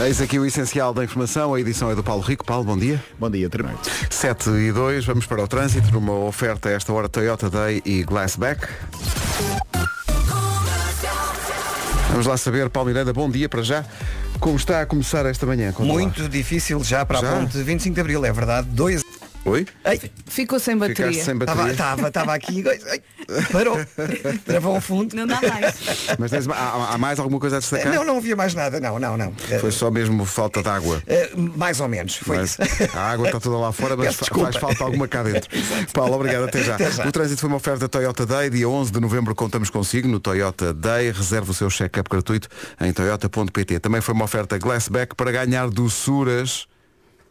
Eis aqui o essencial da informação. A edição é do Paulo Rico. Paulo, bom dia. Bom dia, Tremão. 7 e 2, vamos para o trânsito numa oferta a esta hora Toyota Day e Glassback. Vamos lá saber, Paulo Miranda, bom dia para já. Como está a começar esta manhã? Conta lá. Muito difícil já para Já? a ponte 25 de Abril, é verdade. Dois. Oi? Ai, Ficou sem Ficaste bateria. sem bateria. Estava estava aqui. ai, Parou. Travou ao fundo. Não dá mais. Mas tens- há, há mais alguma coisa a destacar? Não, não havia mais nada. Não, não, não. Foi só mesmo falta de água. eh, mais ou menos. Foi Mas isso. a água está toda lá fora, mas faz falta alguma cá dentro. Paulo, obrigado, até já. Até já. O trânsito foi uma oferta Toyota Day, dia 11 de novembro contamos consigo no Toyota Day, reserve o seu check-up gratuito em toyota.pt. Também foi uma oferta Glassback para ganhar doçuras,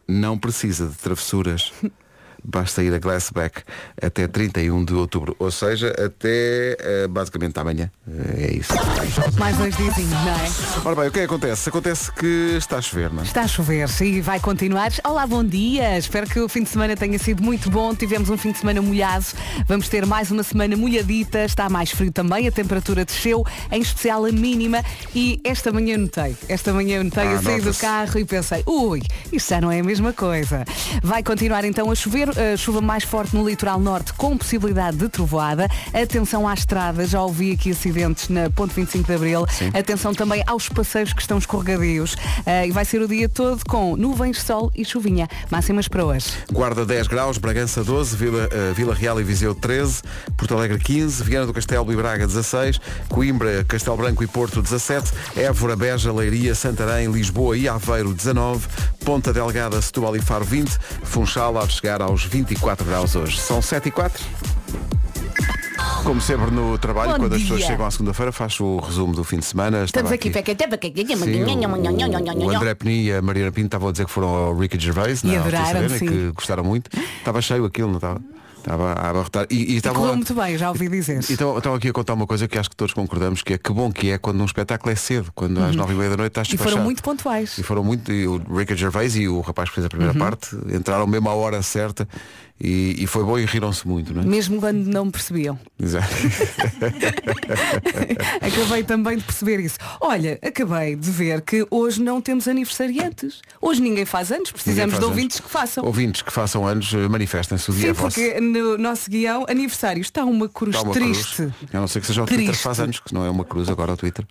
não precisa de travessuras. Basta ir a Glassback até 31 de outubro, ou seja, até eh, basicamente amanhã. Eh, É isso. Mais dois dizinhos, não é? Ora bem, o que é que acontece? Acontece que está a chover, não é? Está a chover e vai continuar. Olá, bom dia. Espero que o fim de semana tenha sido muito bom. Tivemos um fim de semana molhado. Vamos ter mais uma semana molhadita. Está mais frio também. A temperatura desceu, em especial a mínima. E esta manhã notei. Esta manhã notei. Ah, eu saí do carro e pensei, ui, isto já não é a mesma coisa. Vai continuar então a chover. A chuva mais forte no litoral norte com possibilidade de trovoada. Atenção à estrada. Já ouvi aqui acidentes na ponte 25 de Abril. Atenção também aos passeios que estão escorregadios. Ah, e vai ser o dia todo com nuvens, sol e chuvinha. Máximas para hoje. Guarda 10 graus, Bragança 12, Vila, eh, Vila Real e Viseu 13, Porto Alegre 15, Viana do Castelo e Braga 16, Coimbra, Castelo Branco e Porto 17, Évora, Beja, Leiria, Santarém, Lisboa e Aveiro 19, Ponta Delgada, Setúbal e Faro 20, Funchal de chegar aos 24 graus hoje. São 7 e 4. Como sempre no trabalho, Bom quando as pessoas chegam à segunda-feira, faço o resumo do fim de semana. Estamos aqui, peca, Sim, o, o André Peni e a Mariana Pinto estavam a dizer que foram ao Ricky Gervais E Altice adoraram, sim. que gostaram muito. Estava cheio aquilo, não estava? Estava a abarrotar. E, e E estavam correu a- muito bem, já ouvi dizer. e estão, estão aqui a contar uma coisa que acho que todos concordamos, que é que bom que é quando um espetáculo é cedo, quando às nove e meia da noite estás Uhum. E foram muito pontuais. E foram muito, e o Ricky Gervais e o rapaz que fez a primeira Uhum. parte entraram mesmo à hora certa e, e foi bom e riram-se muito, não é? Mesmo quando não percebiam. Exato. Acabei também de perceber isso. Olha, acabei de ver que hoje não temos aniversariantes. Hoje ninguém faz anos, precisamos faz de anos. ouvintes que façam. Ouvintes que façam anos, eh, manifestem-se o dia Sim, é vosso. porque no nosso guião aniversário está uma cruz Está uma triste. cruz. A não ser que seja o Twitter que Triste. faz anos, que não é uma cruz agora o Twitter.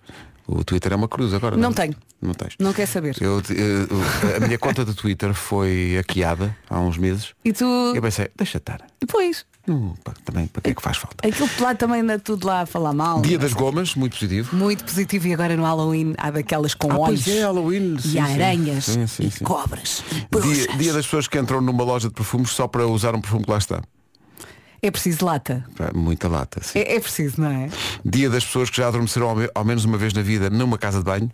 O Twitter é uma cruz agora. Não é? tenho. Não tens. Não quer saber. Eu, a minha conta do Twitter foi hackeada há uns meses. E tu. Eu pensei, deixa estar. Depois. Não, pá, também, para que é que faz falta? Aquilo lá também anda tudo lá a falar mal. Dia das gomas, muito positivo. Muito positivo e agora no Halloween há daquelas com Ah, olhos. pois é, Halloween. E sim, sim. aranhas. Sim, sim, e sim. cobras. e Dia, dia das pessoas que entram numa loja de perfumes só para usar um perfume que lá está. É preciso lata. Pá, Muita lata. sim. É, é preciso, não é? Dia das pessoas que já adormeceram ao, me- ao menos uma vez na vida numa casa de banho.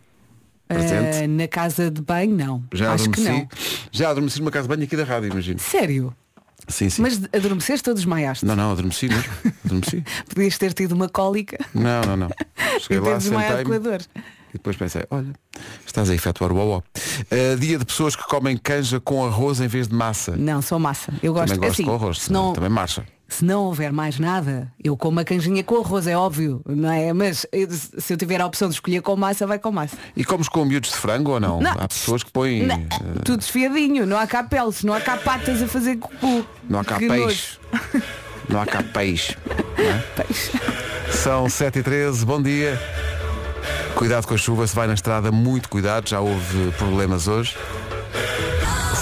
Presente. Ah, na casa de banho, não. Já Acho que adormeci. não. Já adormeci numa casa de banho aqui da rádio, imagino. Sério? Sim, sim. Mas adormeceste ou desmaiaste? Não, não, adormeci mesmo. Adormeci. Podias ter tido uma cólica Não, não, não. e Cheguei ter lá, desmaiado com a sentei-me dor. e depois pensei, olha, estás a efetuar o ó dia de pessoas que comem canja com arroz em vez de massa. Não, sou massa. Eu gosto, Também gosto assim, com arroz, se não, também marcha. Se não houver mais nada, eu como a canjinha com arroz, é óbvio, não é? Mas eu- se eu tiver a opção de escolher com massa, vai com massa. E comes com miúdos de frango ou não? Não. Há pessoas que põem. Não, eh, tudo desfiadinho, não há cá peles, não há cá patas a fazer cucu. não há cá peixe. Não há cá peixe. é? Peixe. São 7 e 13 bom dia. Cuidado com a chuva, se vai na estrada, muito cuidado, já houve problemas hoje.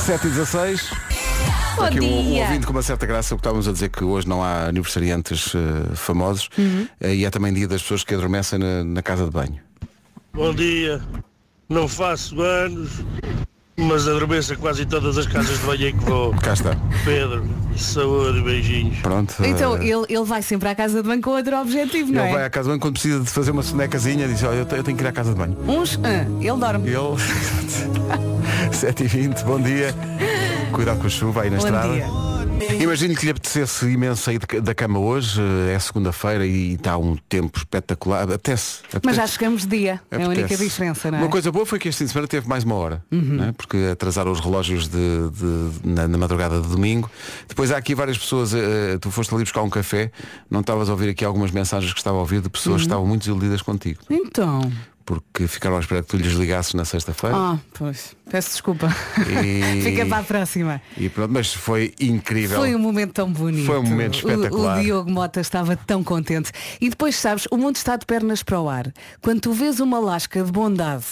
7 e 16 Bom Aqui um, um dia. ouvinte com uma certa graça, o que estávamos a dizer que hoje não há aniversariantes eh, famosos Uhum. eh, e é também dia das pessoas que adormecem na, na casa de banho. Bom dia. Não faço anos, mas adormeço a quase todas as casas de banho em que vou. Cá está. Pedro, saúde, beijinhos. Pronto. Então eh, ele, ele vai sempre à casa de banho com outro objetivo, não ele vai é? à casa de banho quando precisa de fazer uma sonecazinha diz, olha, eu eu tenho que ir à casa de banho. Uns, ah, ele dorme. Ele 7h20, bom dia. Cuidado com a chuva aí na Bom estrada. dia. Imagino que lhe apetecesse imenso sair de da cama hoje, eh, é segunda-feira e está um tempo espetacular. Apetece. Mas já chegamos dia. É a única diferença, não é? Uma coisa boa foi que este fim de semana teve mais uma hora, não é? porque atrasaram os relógios de, de- na, na madrugada de domingo. Depois há aqui várias pessoas, eh, tu foste ali buscar um café, não estavas a ouvir aqui algumas mensagens que estava a ouvir de pessoas Uhum. que estavam muito desiludidas contigo. Então, porque ficaram à espera que tu lhes ligasses na sexta-feira. Ah, pois. Peço desculpa. E- Fica para a próxima. E pronto, mas foi incrível. Foi um momento tão bonito. Foi um momento O- espetacular. O, Diogo Mota estava tão contente. E depois, sabes, o mundo está de pernas para o ar. Quando tu vês uma lasca de bondade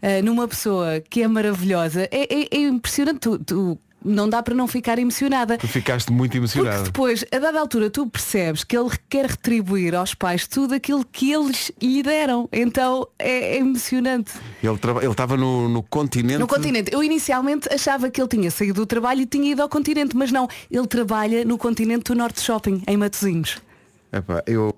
ah, numa pessoa que é maravilhosa, é, é- é impressionante. Tu, tu- não dá para não ficar emocionada. Tu ficaste muito Porque emocionado. depois, a dada altura, tu percebes que ele quer retribuir aos pais tudo aquilo que eles lhe deram. Então é, é emocionante. Ele ele estava no, no continente. No continente. Eu inicialmente achava que ele tinha saído do trabalho e tinha ido ao continente, mas não. Ele trabalha no continente do Norte Shopping, em Matosinhos. Epá, eu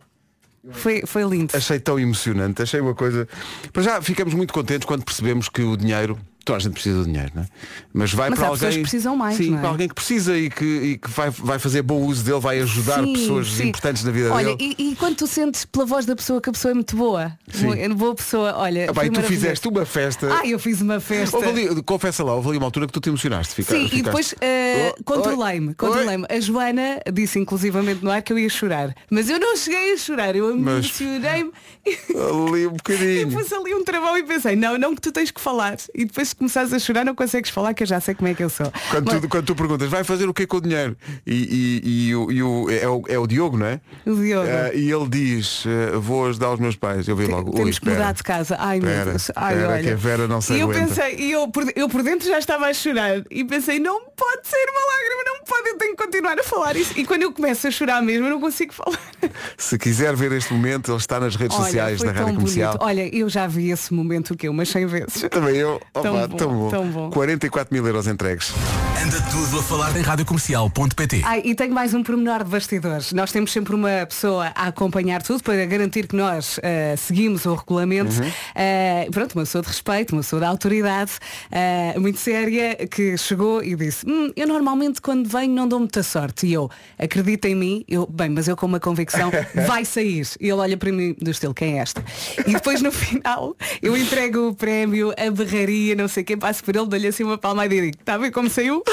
Foi, foi lindo. achei tão emocionante, achei uma coisa. Para já ficamos muito contentes quando percebemos que o dinheiro, toda a gente precisa do dinheiro, não é? Mas vai Mas para há pessoas alguém. que precisam mais, Sim, não é? para alguém que precisa e que, e que vai, vai fazer bom uso dele, vai ajudar Sim, pessoas sim. importantes na vida Olha, dele. e, e quando tu sentes pela voz da pessoa que a pessoa é muito boa, Sim. boa pessoa, olha. E tu fizeste uma festa. Ah, eu fiz uma festa. Ali- confessa lá, houve ali uma altura que tu te emocionaste. Fica- Sim, e ficaste- depois eh, Oh, controlei-me, oi, controlei-me. A Joana disse inclusivamente no ar que eu ia chorar. Mas eu não cheguei a chorar, eu Mas- emocionei-me. Ali um E bocadinho. pus ali um travão e pensei, não, não que tu tens que falar. E depois se começares a chorar não consegues falar, que eu já sei como é que eu sou. Quando, Mas- tu, quando tu perguntas, vai fazer o que com o dinheiro? E, e- e o, e o- é, o, é o Diogo, não é? O Diogo. Eh, e ele diz, eh, vou ajudar os meus pais. Eu vi logo, ui, Temos que mudar de casa. Ai meu Deus. Ai, espera, olha. que a Vera não se e eu pensei, e eu por, eu por dentro já estava a chorar. E pensei, não pode ser uma lágrima, não pode, eu tenho que continuar a falar isso. E quando eu começo a chorar mesmo, eu não consigo falar. Se quiser ver este momento, ele está nas redes sociais foi da Rádio Comercial. bonito. Olha, eu já vi esse momento o quê? Umas 100 vezes. Também eu. Opa, tão bom. tão bom. 44 mil euros entregues. Anda tudo a falar em radiocomercial.pt Ai, e tenho mais um pormenor de bastidores. Nós temos sempre uma pessoa a acompanhar tudo para garantir que nós eh, seguimos o regulamento. Uhum. Eh, pronto, uma pessoa de respeito, uma pessoa de autoridade, eh, muito séria, que chegou e disse, "Hum, eu normalmente quando venho não dou muita sorte. E eu, acredita em mim, eu, bem, mas eu com uma convicção, vai sair. E ele olha para mim do estilo, quem é esta? E depois no final eu entrego o prémio, a berraria, não sei o que, passo por ele, dou-lhe assim uma palmada e digo, está a ver como saiu?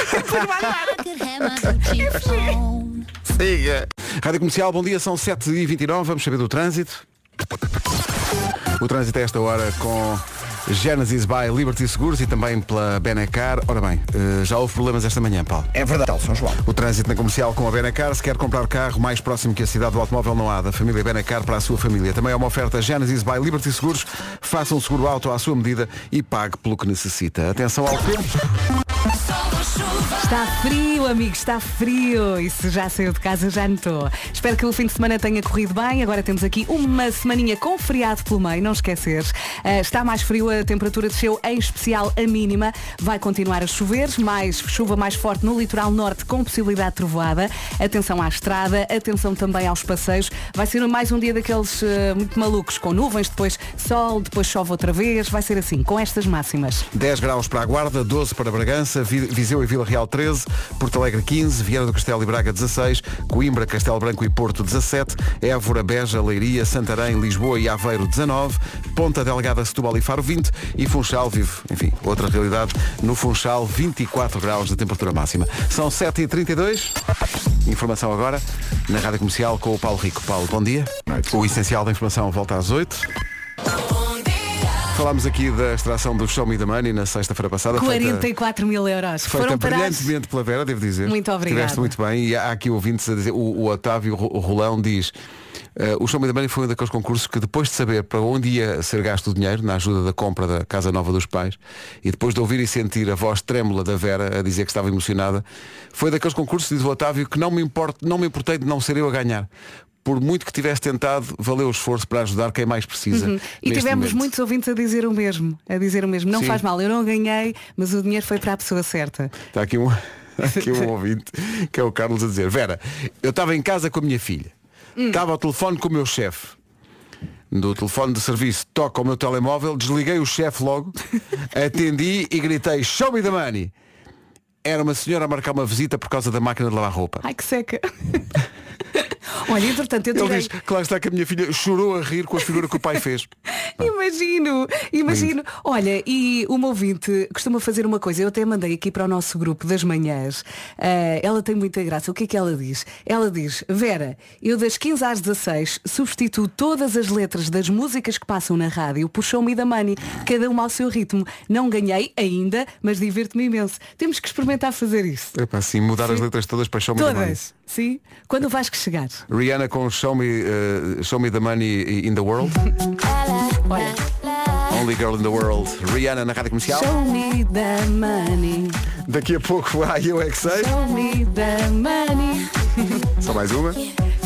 Siga. Rádio Comercial, bom dia, são 7h29, vamos saber do trânsito. O trânsito a esta hora com Genesis by Liberty Seguros e também pela Benacar. Ora bem, eh, já houve problemas esta manhã, Paulo. É verdade, São João. O trânsito na comercial com a Benacar. Se quer comprar carro mais próximo que a cidade do automóvel, não há. Da família Benacar para a sua família. Também há uma oferta Genesis by Liberty Seguros. Faça um seguro auto à sua medida e pague pelo que necessita. Atenção ao tempo. Está frio, amigo, está frio. E se já saiu de casa, já notou. Espero que o fim de semana tenha corrido bem. Agora temos aqui uma semaninha com feriado pelo meio, não esqueceres. Ah, está mais frio, a temperatura desceu, em especial a mínima. Vai continuar a chover, mais chuva mais forte no litoral norte com possibilidade de trovoada. Atenção à estrada, atenção também aos passeios. Vai ser mais um dia daqueles ah, muito malucos, com nuvens, depois sol, depois chove outra vez. Vai ser assim, com estas máximas. 10 graus para a Guarda, 12 para Bragança, Vi- Viseu e Vila Real 13, Porto Alegre 15, Viana do Castelo e Braga 16, Coimbra, Castelo Branco e Porto 17, Évora, Beja, Leiria, Santarém, Lisboa e Aveiro 19, Ponta Delgada, Setúbal e Faro 20 e Funchal vive, enfim, outra realidade, no Funchal 24 graus de temperatura máxima. São 7h32, informação agora na Rádio Comercial com o Paulo Rico. Paulo, bom dia. O essencial da informação volta às 8. Falámos aqui da extração do Show Me the Money na sexta-feira passada. feita- 44 mil euros. Feita Foram brilhantemente pela Vera, devo dizer. Muito obrigada. Estiveste muito bem e há aqui ouvintes a dizer, o, o Otávio Ro- Rolão diz, eh, o Show Me the Money foi um daqueles concursos que depois de saber para onde ia ser gasto o dinheiro, na ajuda da compra da Casa Nova dos Pais, e depois de ouvir e sentir a voz trêmula da Vera a dizer que estava emocionada, foi daqueles concursos, diz o Otávio, que não me, importo, não me importei de não ser eu a ganhar. Por muito que tivesse tentado, valeu o esforço para ajudar quem mais precisa. Uhum. E tivemos momento. muitos ouvintes a dizer o mesmo. A dizer o mesmo. Não Sim. faz mal, eu não ganhei, mas o dinheiro foi para a pessoa certa. Está aqui um, aqui um ouvinte, que é o Carlos a dizer, Vera, eu estava em casa com a minha filha, estava ao telefone com o meu chefe. Do telefone de serviço toca o meu telemóvel, desliguei o chefe logo, atendi e gritei, show me the money. Era uma senhora a marcar uma visita por causa da máquina de lavar roupa. Ai que seca. Olha, entretanto, eu Ele tirei... diz que lá está que a minha filha chorou a rir com a figura que o pai fez. Imagino, imagino. Olha, e uma ouvinte costuma fazer uma coisa, eu até mandei aqui para o nosso grupo das manhãs. Ah, ela tem muita graça. O que é que ela diz? Ela diz, Vera, eu das 15 às 16 substituo todas as letras das músicas que passam na rádio por Show Me the Money, cada uma ao seu ritmo. Não ganhei ainda, mas divirto-me imenso. Temos que experimentar fazer isso. É para assim, mudar as letras todas para Show Me the Money. Sim? Quando vais que chegar? Rihanna com Show Me, eh, Show Me the Money in the World. Olha. Only Girl in the World. Rihanna na rádio comercial. Show me the money. Daqui a pouco há Eu É Que Sei. Show me the money. Só mais uma.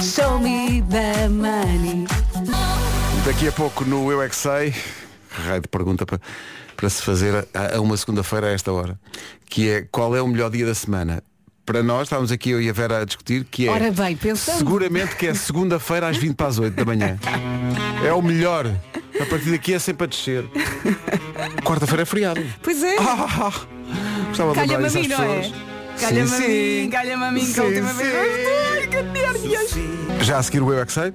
Show me the money. Daqui a pouco no Eu É Que Sei. Raio de pergunta para, para se fazer a, a uma segunda-feira a esta hora. Que é qual é o melhor dia da semana? Para nós, estávamos aqui eu e a Vera a discutir que é Ora bem, pensando. seguramente que é segunda-feira às 20 para as 8 da manhã. É o melhor. A partir daqui é sempre a descer. Quarta-feira é feriado. Pois é. Ah, Gostava de lembrar isso às é? pessoas. Calha-me a Sim, mim, sim. calha-me a mim, que a última sim. vez. Ai. Já a seguir o Eu é que sei.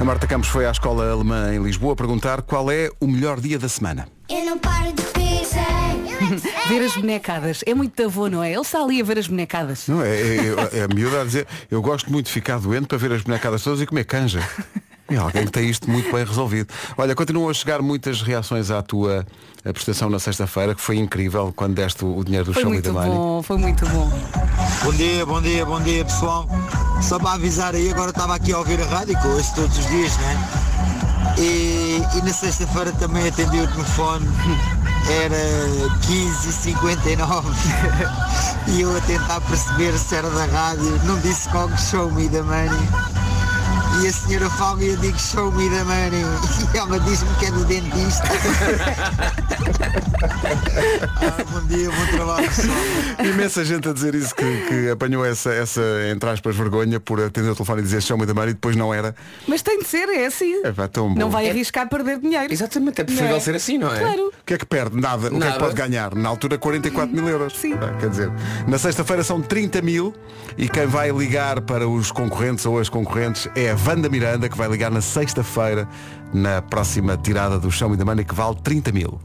A Marta Campos foi à escola alemã em Lisboa perguntar qual é o melhor dia da semana. Eu não paro de pensar. Ver as bonecadas. É muito avô, não é? Ele está ali a ver as bonecadas. Não, é, é, é a miúda a dizer, eu gosto muito de ficar doente para ver as bonecadas todas e comer canja. É alguém que tem isto muito bem resolvido. Olha, continuam a chegar muitas reações à tua eh, prestação na sexta-feira, que foi incrível quando deste o dinheiro do Foi Show muito Money. bom, foi muito bom. Bom dia, bom dia, bom dia pessoal. Só para avisar aí, agora estava aqui a ouvir a rádio, que eu ouço todos os dias, né? E, e na sexta-feira também atendi o telefone, era 15h59 e eu a tentar perceber se era da rádio, não disse qual que show me the money. E a senhora fala e eu digo show me the money e ela diz-me que é do dentista. ah, bom dia, bom trabalho pessoal. Imensa gente a dizer isso, que, que apanhou essa, essa, entre aspas, vergonha por atender o telefone e dizer Show Me the Money e depois não era. Mas tem de ser, é assim. É pá, tão bom. Não vai arriscar perder dinheiro. Exatamente, é preferível é? ser assim, não é? Claro. O que é que perde? Nada. O que é que Nada. pode ganhar? Na altura 44 mil euros. Sim. Ah, Quer dizer, na sexta-feira são 30 mil e quem vai ligar para os concorrentes ou as concorrentes é a Wanda Miranda, que vai ligar na sexta-feira na próxima tirada do Show Me the Money, que vale 30 mil.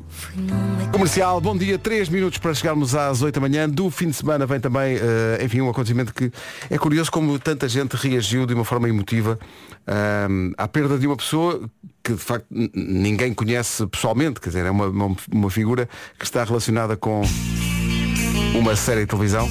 Comercial, bom dia, 3 minutos para chegarmos às 8 da manhã. Do fim de semana vem também, eh, enfim, um acontecimento que é curioso como tanta gente reagiu de uma forma emotiva ahm, à perda de uma pessoa que de facto ninguém conhece pessoalmente, quer dizer, é uma, uma, uma figura que está relacionada com uma série de televisão.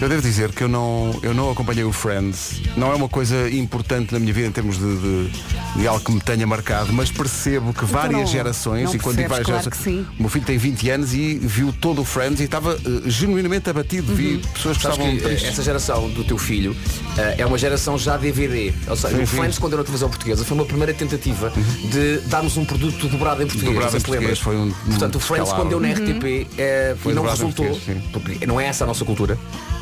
Eu devo dizer que eu não, eu não acompanhei o Friends. Não é uma coisa importante na minha vida em termos de, de, de algo que me tenha marcado, mas percebo que várias não- gerações, não e quando digo várias claro gerações, que sim. o meu filho tem 20 anos e viu todo o Friends e estava eh, genuinamente abatido. Vi Uhum. pessoas que Sabes estavam que eh, tristes. essa geração do teu filho eh, é uma geração já DVD. Ou seja, Sim, o sim. Friends, quando era na televisão portuguesa, foi uma primeira tentativa de darmos um produto dobrado em português. Dobrado em português, foi um- Portanto, o Friends, descalabro. quando deu na RTP eh, Foi e não dobrado em resultou, porque não é essa a nossa cultura.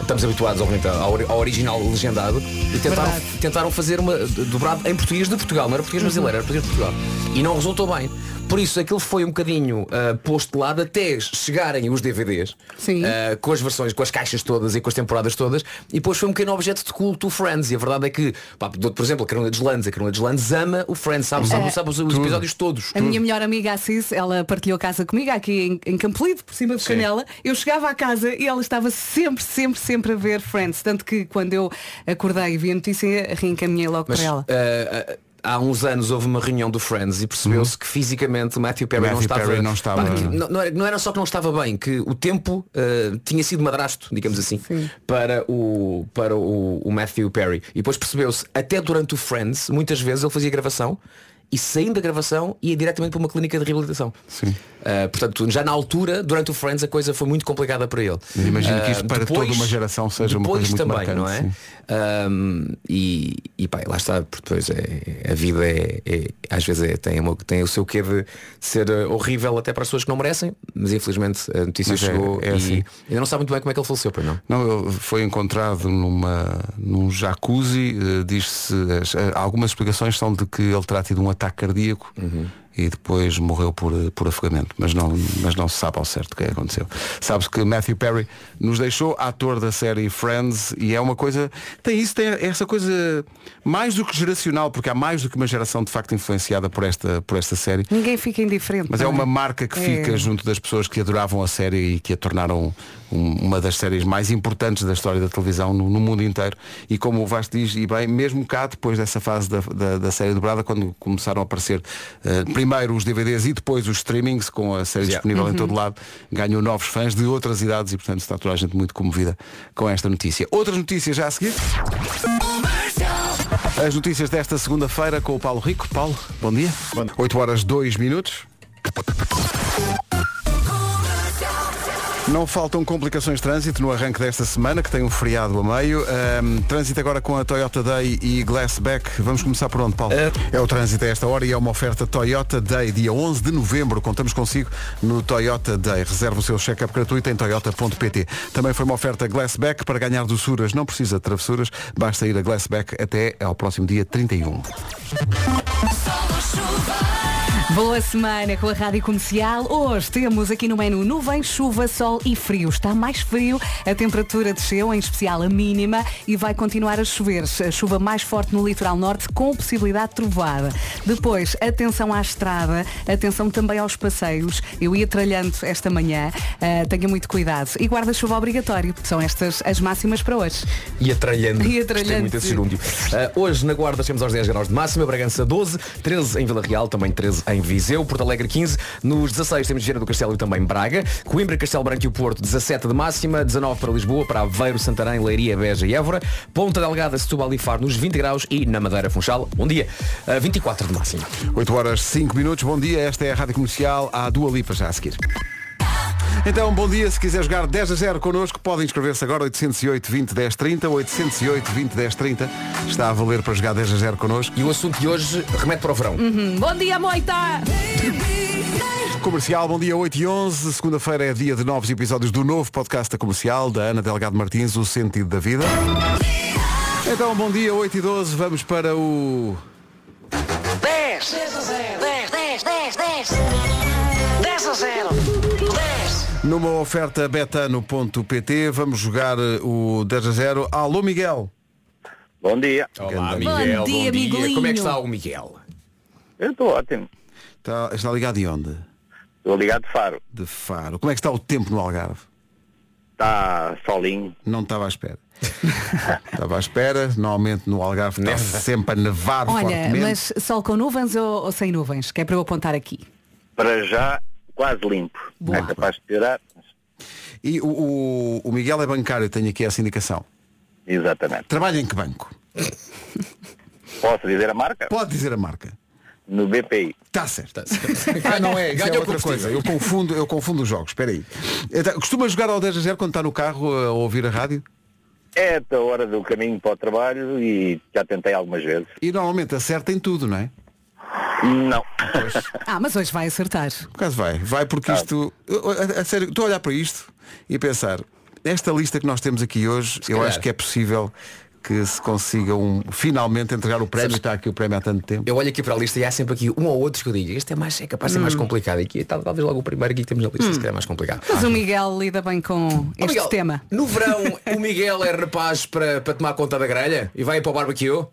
Estamos habituados, ao, ori- ao original legendado e tentaram, Verdade. tentaram fazer uma dobrado em português de Portugal, não era português brasileiro, era português de Portugal. E não resultou bem. Por isso aquilo foi um bocadinho ah, posto de lado até chegarem os DVDs Sim. ah, com as versões, com as caixas todas e com as temporadas todas e depois foi um pequeno objeto de culto o Friends e a verdade é que, pá, por exemplo, a Carolina Deslandes, a Carolina Deslandes ama o Friends, sabe, sabe, sabe os, os episódios todos. A minha melhor amiga Assis, ela partilhou casa comigo aqui em, em Campolide, por cima de Sim. Canela. Eu chegava à casa e ela estava sempre, sempre, sempre a ver Friends. Tanto que quando eu acordei e vi a notícia, reencaminhei logo Mas para ela. ah, ah, há uns anos houve uma reunião do Friends e percebeu-se que fisicamente o Matthew Perry não Matthew estava. Perry não estava- Pá, que não, não era, não era só que não estava bem, que o tempo ah, tinha sido madrasto, digamos assim, para, o, para o, o Matthew Perry. E depois percebeu-se, até durante o Friends, muitas vezes ele fazia gravação e saindo da gravação ia diretamente para uma clínica de reabilitação. Sim. Ah, portanto, já na altura, durante o Friends, a coisa foi muito complicada para ele. Imagino que isto Ah, para toda uma geração seja uma depois coisa muito também, marcante, não é? Um, e, e pá, lá está, porque depois é, a vida é, é- às vezes é- tem, uma- tem o seu quê de ser eh, horrível até para as pessoas que não merecem, mas infelizmente a notícia Mas é- chegou é e assim. ainda não sabe muito bem como é que ele faleceu, pois não? Não, ele foi encontrado numa, num jacuzzi, eh, diz-se, as- eh, algumas explicações são de que ele terá tido um ataque cardíaco Uhum. E depois morreu por, por afogamento. Mas não, mas não se sabe ao certo o que é que aconteceu. Sabe-se que Matthew Perry nos deixou, ator da série Friends, e é uma coisa. Tem isso, tem essa coisa mais do que geracional, porque há mais do que uma geração de facto influenciada por esta, por esta série. Ninguém fica indiferente. Mas é não uma marca que É. fica junto das pessoas que adoravam a série e que a tornaram uma das séries mais importantes da história da televisão no, no mundo inteiro. E como o Vasco diz, e bem, mesmo cá, depois dessa fase da, da, da série dobrada, quando começaram a aparecer eh, primeiro os DVDs e depois os streamings, com a série Yeah. disponível em Uhum. todo lado, ganhou novos fãs de outras idades e, portanto, está toda a gente muito comovida com esta notícia. Outras notícias já a seguir. As notícias desta segunda-feira com o Paulo Rico. Paulo, bom dia. 8 horas 2 minutos. Não faltam complicações de trânsito no arranque desta semana, que tem um feriado a meio. Ahm, trânsito agora com a Toyota Day e Glassback. Vamos começar por onde, Paulo? É o trânsito a esta hora e é uma oferta Toyota Day, dia 11 de novembro. Contamos consigo no Toyota Day. Reserve o seu check-up gratuito em toyota.pt. Também foi uma oferta Glassback para ganhar doçuras. Não precisa de travessuras, basta ir a Glassback até ao próximo dia 31. Boa semana com a Rádio Comercial. Hoje temos aqui no menu nuvem, chuva, sol e frio. Está mais frio, a temperatura desceu, em especial a mínima, e vai continuar a chover. A chuva mais forte no litoral norte, com possibilidade de trovoada. Depois, atenção à estrada, atenção também aos passeios. Eu ia tralhando esta manhã, ah, tenha muito cuidado. E guarda-chuva obrigatório. São estas as máximas para hoje. E atralhando. E atralhando, muito sim. gerúndio. Ah, hoje na Guarda temos aos 10 graus de máxima, Bragança 12, 13 em Vila Real, também 13 em Viseu, Porto Alegre 15, nos 16 temos Viana do Castelo e também Braga, Coimbra, Castelo Branco e o Porto 17 de máxima, 19 para Lisboa, para Aveiro, Santarém, Leiria, Beja e Évora, Ponta Delgada, Setúbal e Faro nos 20 graus e na Madeira Funchal, bom dia, ah, 24 de máxima. 8 horas 5 minutos, bom dia, esta é a Rádio Comercial, há Dua Lipa já a seguir. Então, bom dia, se quiser jogar 10 a 0 connosco, podem inscrever-se agora 808 20 10 30, 808 20 10 30, está a valer para jogar 10 a 0 connosco. E o assunto de hoje remete para o verão. Hum, Bom dia, moita! Comercial, bom dia 8 e 11, segunda-feira é dia de novos episódios do novo podcast da Comercial, da Ana Delgado Martins, O Sentido da Vida. Então, bom dia 8 e 12, vamos para o... 10 10 a 0 10 10 10 10 10 a 0 10 Numa oferta betano.pt, vamos jogar eh, o 10 a 0. Alô, Miguel. Bom dia. Olá, Bom Miguel, dia, bom dia. Miguelinho. Como é que está o Miguel? Eu estou ótimo. Está, está ligado de onde? Estou ligado de Faro. De Faro. Como é que está o tempo no Algarve? Está solinho. Não estava à espera. estava à espera, normalmente no Algarve está sempre a nevar Olha, fortemente. mas sol com nuvens ou, ou sem nuvens? Que é para eu apontar aqui. Para já, quase limpo. Boa. É capaz de piorar. E o, o- o Miguel é bancário, tenho aqui essa indicação. Exatamente. Trabalha em que banco? Posso dizer a marca? Pode dizer a marca. No BPI. Está certo. Ah, não é, é Ganha o outra coisa. Eu confundo, eu confundo os jogos. Espera aí. Então, costuma jogar ao 10 a 0 quando está no carro a ouvir a rádio? É da hora do caminho para o trabalho e já tentei algumas vezes. E normalmente acerta em tudo, não é? Não. Ah, mas hoje vai acertar. Por acaso vai. Vai porque isto. eu- A, a sério, estou a olhar para isto e a pensar, esta lista que nós temos aqui hoje, eu calhar. acho que é possível que se consiga um, finalmente entregar o prémio. Está aqui o prémio há tanto tempo. Eu olho aqui para a lista e há sempre aqui um ou outro que eu digo, este é, mais, é capaz de ser mais Hum. complicado. E aqui tal- talvez logo o primeiro aqui que temos na lista, se calhar é mais complicado. Mas o Miguel lida bem com este Miguel, tema. No verão, o Miguel é rapaz para, para tomar conta da grelha e vai para o barbecue?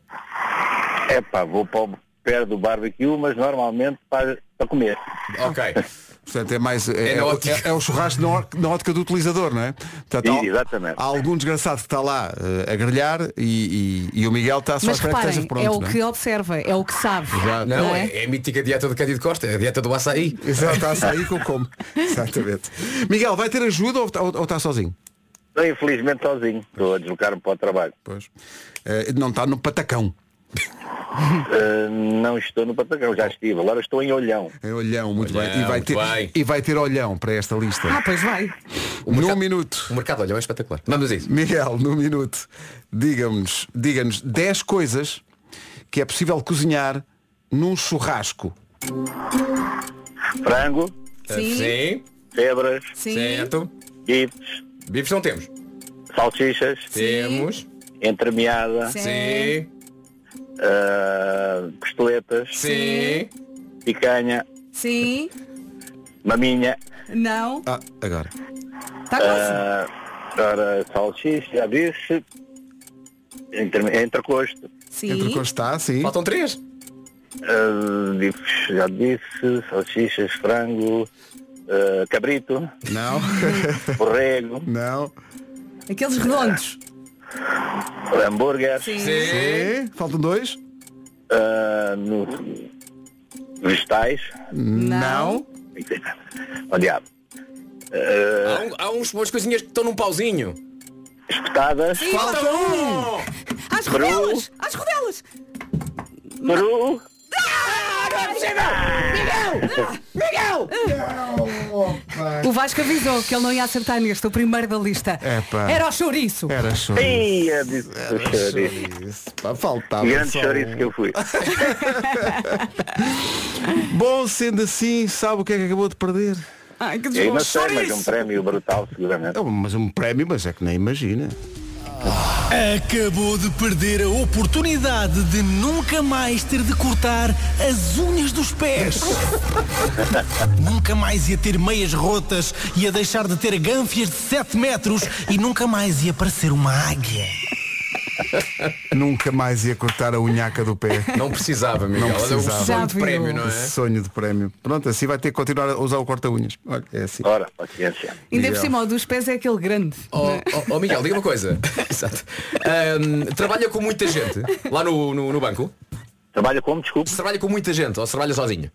É pá, vou para o pé do barbecue, mas normalmente para, para comer. Ok. Portanto, é mais. É, É é- é- é o churrasco na, or- na ótica do utilizador, não é? Portanto, há- Exatamente. Há algum desgraçado que está lá eh, a grelhar e, e- e o Miguel está só a Mas esperar que reparem, esteja pronto. é o não que observa, é o que sabe. Exato. Não, Não é? é? é a mítica dieta do Cândido Costa, é a dieta do açaí. Exato, está a sair que eu como. Exatamente. Miguel, vai ter ajuda ou, ou- ou está sozinho? Estou infelizmente sozinho. Estou a deslocar-me para o trabalho. Pois. Eh, não está no patacão. Uh, não estou no Patagão, já estive. Agora estou em Olhão. É olhão, muito Olhão, bem. E vai, muito ter, bem. e vai ter olhão para esta lista. Ah, pois vai. Num mercado- minuto. O mercado, olha, é espetacular. Vamos a isso. Miguel, num minuto, diga-nos diga 10 coisas que é possível cozinhar num churrasco. Frango, Sim. Sim. febras, Sim. Certo. bifes, Bifes não temos. salsichas, Temos. entremeada, Sim. Sim. Uh, costeletas, Sim. picanha, Sim. maminha, Não. Ah, agora. Está quase. ah, ora, salsicha, já disse, entre, entrecosto, Sim. Entre o está, sim. Faltam três. ah, bifes, já disse, salsichas, frango, ah, cabrito, Não. borrego, Não. Aqueles redondos. Hambúrguer, Sim. Sim. Faltam dois. ah, no, vegetais, Não. ó diabo, Há, um- há uns, umas coisinhas que estão num pauzinho. espetadas, Falta um! Às Peru. rodelas! Às rodelas! peru, O Vasco avisou que ele não ia acertar neste, o primeiro da lista. Epá. Era o chouriço. Era chouriço. Ia, disse o chouriço. Chouriço. Pá, Faltava Grande só chouriço que eu fui. Bom, sendo assim, sabe o que é que acabou de perder? Ai, que Eu não desgosto. sei, mas um prémio brutal, seguramente. É, mas um prémio, mas é que nem imagina. Acabou de perder a oportunidade de nunca mais ter de cortar as unhas dos pés. nunca mais ia ter meias rotas, ia deixar de ter gânfias de 7 metros e nunca mais ia parecer uma águia. Nunca mais ia cortar a unhaca do pé. Não precisava, Miguel. Não Olha, precisava. o Já sonho de prémio, não é? Sonho de prémio. Pronto, assim vai ter que continuar a usar o corta-unhas. Olha, é assim. Ora, paciência. Ainda por cima, o dos pés é aquele grande. Oh, é? oh, oh, Miguel, diga uma coisa. Exato. Ahm, trabalha com muita gente lá no, no, no banco? Trabalha como, desculpe? Se trabalha com muita gente ou se trabalha sozinho?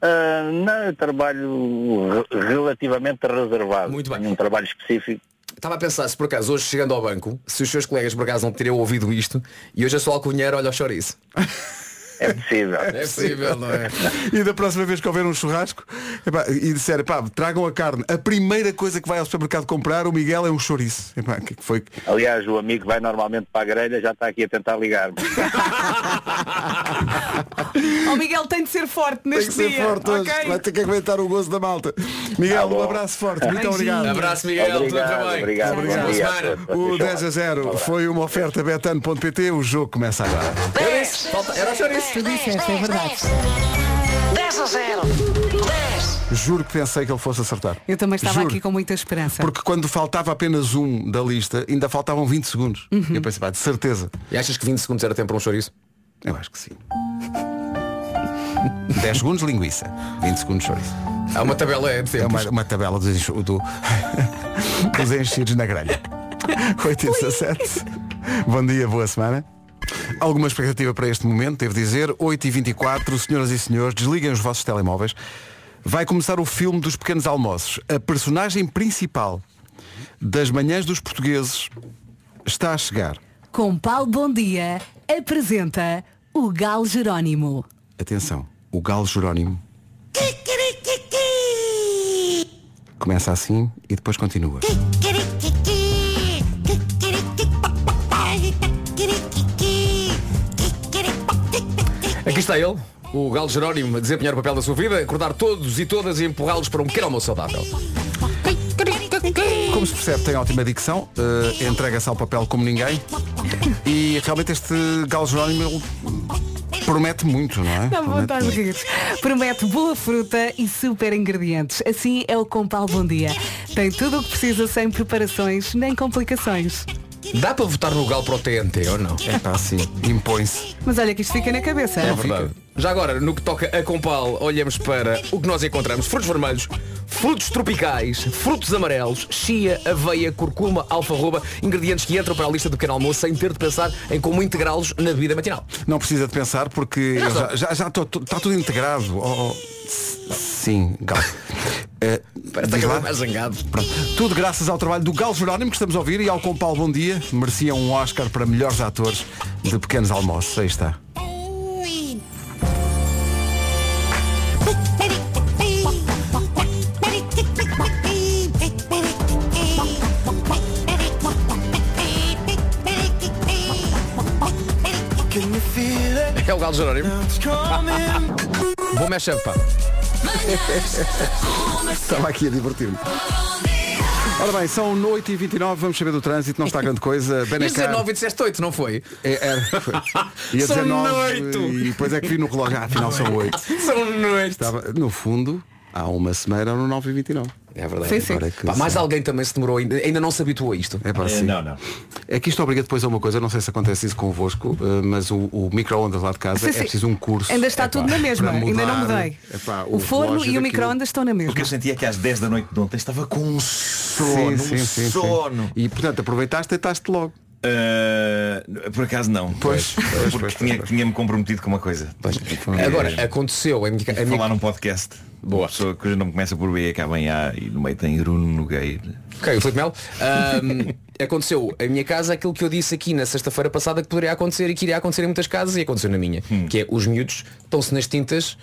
Ah, não, eu trabalho re- relativamente reservado. Muito bem. Tenho um trabalho específico. Estava a pensar se por acaso hoje chegando ao banco, se os seus colegas por acaso não teriam ouvido isto e hoje a sua alcunheira olha o chouriço. É possível. É possível, não é? E da próxima vez que houver um churrasco epá, e disser, pá, tragam a carne, a primeira coisa que vai ao supermercado comprar, o Miguel é um chouriço. Epá, o que que foi? Aliás, o amigo que vai normalmente para a grelha já está aqui a tentar ligar-me. O Miguel tem de ser forte Tem neste que ser dia. forte hoje. ok? Vai ter que aguentar o gozo da malta. Miguel, Tá um abraço forte. Muito Beijinho. obrigado. Abraço, Miguel. Tudo obrigado, bem. obrigado. A semana. todos. O Vocês 10 a são- 0 foi uma oferta betano.pt. O jogo começa agora. Era isso. Falta- Era o chouriço. Tu disseste, é verdade. 10 a 0. 10. Juro que pensei que ele fosse acertar. Eu também estava Juro. aqui com muita esperança. Porque quando faltava apenas um da lista, ainda faltavam 20 segundos. Eu pensei, pá, de certeza. E achas que 20 segundos era tempo para um chouriço? Eu acho que sim. 10 segundos linguiça, 20 segundos chouriço. Há uma tabela de É tempos. uma, uma tabela dos, do, dos enchidos na grelha. 8 e 17. Bom dia, boa semana. Alguma expectativa para este momento, devo dizer. 8 e 24 senhoras e senhores, desliguem os vossos telemóveis. Vai começar o filme dos pequenos almoços. A personagem principal das manhãs dos portugueses está a chegar. Com Paulo Bom Dia, apresenta o Galo Jerónimo. Atenção, o Galo Jerónimo começa assim e depois continua. Aqui está ele, o Galo Jerónimo, a desempenhar o papel da sua vida, acordar todos e todas e empurrá-los para um pequeno almoço saudável. Como se percebe, tem ótima dicção, eh, entrega-se ao papel como ninguém e realmente este Galo Jerónimo ele promete muito, não é? Dá Promete vontade de rir. Promete boa fruta e super ingredientes. Assim é o Com Paulo Bom Dia. Tem tudo o que precisa sem preparações nem complicações. Dá para votar no Galo para o TNT ou não? É pá, assim, impõe-se. Mas olha que isto fica na cabeça. É verdade. Já agora, no que toca a Compal, olhamos para o que nós encontramos. Frutos vermelhos, frutos tropicais, frutos amarelos, chia, aveia, curcuma, alfarroba, ingredientes que entram para a lista do pequeno almoço sem ter de pensar em como integrá-los na bebida matinal. Não precisa de pensar porque já, está tudo integrado. Oh, oh, sim, Galo. Eh, Parece que lá. mais zangado. Pronto. Tudo graças ao trabalho do Galo Jerónimo que estamos a ouvir e ao Compal Bom Dia. Mereciam um Oscar para melhores atores de pequenos almoços. Aí está. É o Galo Jerónimo. Bom mashup, pá. Estava aqui a divertir-me. Ora bem, são 8h29, vamos saber do trânsito, não está grande coisa. Benacar, 9 e disseste 8, não foi? trânsito, não está grande coisa. Ias dizer Benacar, 9 e disseste 8, não foi? é, era, foi. Ia São dizer 9 oito. e depois é que vi no relógio, ah, afinal são 8. São noites. Estava, no fundo, há uma semana no 9h29. É verdade. Sim, sim. Agora é que Pá, mais alguém também se demorou, ainda, ainda não se habituou a isto. É, pá, É, não, não. É que isto obriga depois a uma coisa, não sei se acontece isso convosco, eh, mas o, o micro-ondas lá de casa Sim, é preciso um curso. Ainda está tudo na mesma, para ainda não mudar, mudei. epá, o o forno e o micro-ondas estão na O mesma. que eu sentia é que às 10 da noite de ontem estava com um sono, Sim, sim, um sim, sim. sono. E portanto aproveitaste e deitaste logo. Uh, por acaso não. Pois, pois, porque pois, tinha, pois. tinha-me comprometido com uma coisa. Agora, aconteceu a minha, a minha falar num podcast. Boa. Uma pessoa cujo nome começa por B e acaba em A e no meio tem Bruno Nogueira. Ok, o Filipe Melo. Ahm, aconteceu em minha casa aquilo que eu disse aqui na sexta-feira passada que poderia acontecer e que iria acontecer em muitas casas e aconteceu na minha. Hum. Que é os miúdos estão-se nas tintas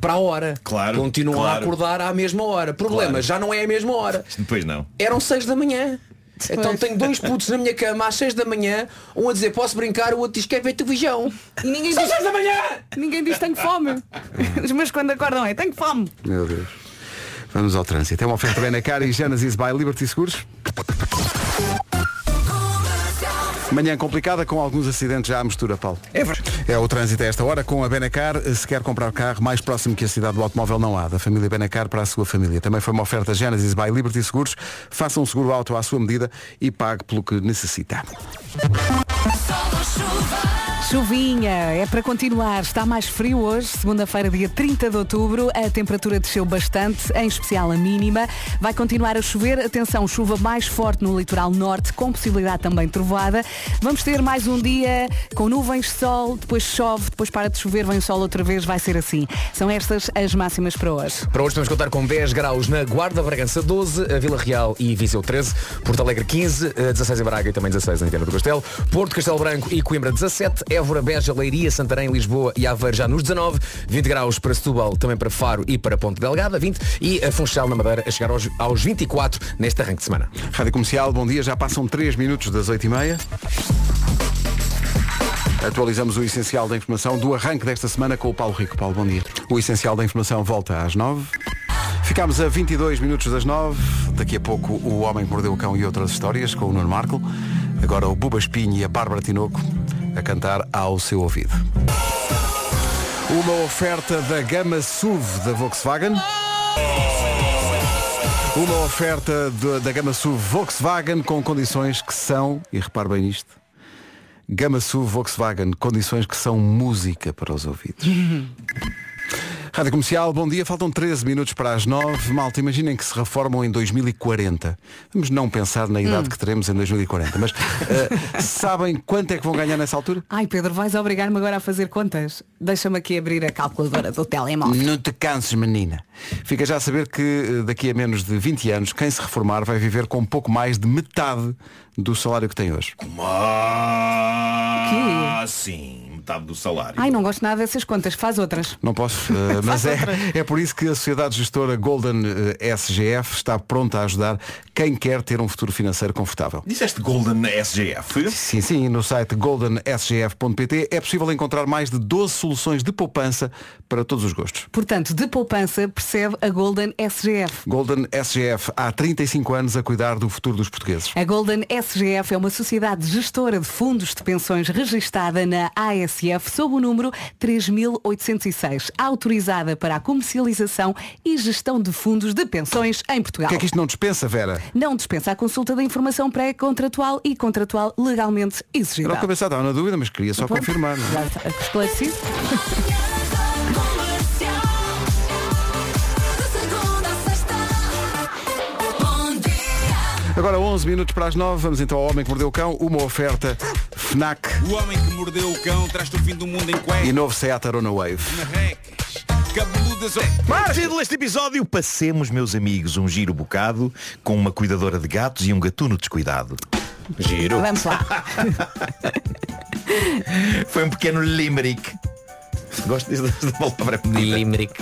para a hora. Claro, Continuam claro. a acordar à mesma hora. Problema, Claro. já não é a mesma hora. Depois não. Eram seis da manhã. Então tenho dois putos na minha cama às seis da manhã, um a dizer posso brincar, o outro diz quer ver televisão. E ninguém São diz, seis da manhã! ninguém diz tenho fome. Os meus quando acordam é tenho fome. Meu Deus. Vamos ao trânsito. É uma oferta bem na cara e Genesis by Liberty Seguros. Manhã complicada com alguns acidentes já à mistura, Paulo. É o trânsito a esta hora com a Benacar. Se quer comprar carro mais próximo que a cidade do automóvel não há. Da família Benacar para a sua família. Também foi uma oferta Genesis by Liberty Seguros. Faça um seguro auto à sua medida e pague pelo que necessita. Chuvinha, é para continuar. Está mais frio hoje, segunda-feira, dia 30 de outubro. A temperatura desceu bastante, em especial a mínima. Vai continuar a chover. Atenção, chuva mais forte no litoral norte, com possibilidade também trovoada. Vamos ter mais um dia com nuvens, sol, depois chove, depois para de chover, vem sol outra vez, vai ser assim. São estas as máximas para hoje. Para hoje vamos contar com 10 graus na Guarda, Bragança 12, a Vila Real e Viseu 13, Porto Alegre 15, eh, 16 em Braga e também 16 em Viana do Castelo, Porto, Castelo Branco e Coimbra 17, Évora, Beja, Leiria, Santarém, Lisboa e Aveiro já nos 19, 20 graus para Setúbal, também para Faro e para Ponte Delgada, 20 e a Funchal na Madeira a chegar aos, aos 24 neste arranque de semana. Rádio Comercial, bom dia. Já passam 3 minutos das 8h30. Atualizamos o essencial da informação do arranque desta semana com o Paulo Rico. Paulo, bom dia. O essencial da informação volta às 9. Ficámos a 22 minutos das 9. Daqui a pouco o Homem que Mordeu o Cão e outras histórias com o Nuno Marco. Agora o Buba Espinho e a Bárbara Tinoco a cantar ao seu ouvido. Uma oferta da gama SUV da Volkswagen. Uma oferta de- da gama SUV Volkswagen com condições que são, e repare bem nisto, Gama SUV Volkswagen, condições que são música para os ouvidos. Rádio Comercial, bom dia. Faltam 13 minutos para as 9. Malta, imaginem que se reformam em 2040. Vamos não pensar na idade que teremos em 2040. Mas eh, sabem quanto é que vão ganhar nessa altura? Ai Pedro, vais obrigar-me agora a fazer contas? Deixa-me aqui abrir a calculadora do telemóvel. Não te canses, menina. Fica já a saber que eh, daqui a menos de 20 anos, quem se reformar vai viver com pouco mais de metade do salário que tem hoje. Ah, sim, metade do salário. Ai, não gosto nada dessas contas, faz outras. Não posso, eh, mas é, é por isso que a Sociedade Gestora Golden eh, SGF está pronta a ajudar quem quer ter um futuro financeiro confortável. Disseste Golden SGF? Sim, sim, no site goldensgf.pt é possível encontrar mais de 12 soluções de poupança para todos os gostos. Portanto, de poupança percebe a Golden SGF. Golden SGF há 35 anos a cuidar do futuro dos portugueses. A Golden SGF é uma sociedade gestora de fundos de pensões registada na ASF sob o número 3806, autorizada para a comercialização e gestão de fundos de pensões em O Portugal. que é que isto não dispensa, Vera? Não dispensa a consulta da informação pré-contratual e contratual legalmente exigida. Era o pensava, estava na dúvida, mas queria só Pronto, confirmar. é? Já está esclarecido? Agora 11 minutos para as 9, vamos então ao Homem que Mordeu o Cão, uma oferta FNAC O homem que mordeu o cão traz-te o fim do mundo em e cuecas, novo Seat Arona Wave. marrecas, cabeludas... Mas título deste episódio, passemos, meus amigos, um giro bocado com uma cuidadora de gatos e um gatuno descuidado. Giro. Vamos lá. Foi um pequeno limerick. Gosto desta palavra Limerick.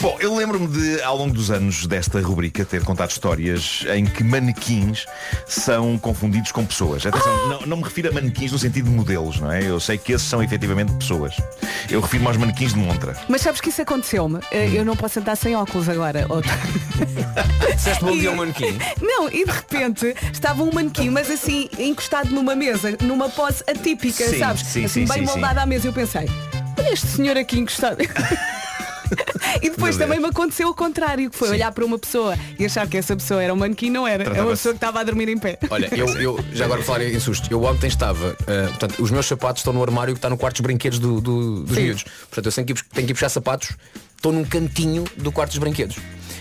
Bom, eu lembro-me de, ao longo dos anos desta rubrica, ter contado histórias em que manequins são confundidos com pessoas. Atenção, não, não me refiro a manequins no sentido de modelos, não é? Eu sei que esses são efetivamente pessoas. Eu refiro-me aos manequins de montra. Mas sabes que isso aconteceu-me? Eh, Eu não posso andar sem óculos agora. Outro. Disseste bom dia ao manequim. Não, e de repente estava um manequim, mas assim, encostado numa mesa, numa pose atípica, Sim, sabes? sim, assim, sim, bem sim, moldado à mesa. Eu pensei, este senhor aqui encostado. E depois também me aconteceu o contrário, que foi Sim. olhar para uma pessoa e achar que essa pessoa era um manequim, não era. É uma pessoa que estava a dormir em pé. Olha, eu, eu já agora falar em susto. Eu ontem estava, eh, portanto, os meus sapatos estão no armário que está no quarto dos brinquedos do- do- dos Sim. miúdos. Portanto, eu tenho que, ir, tenho que ir puxar sapatos, estou num cantinho do quarto dos brinquedos.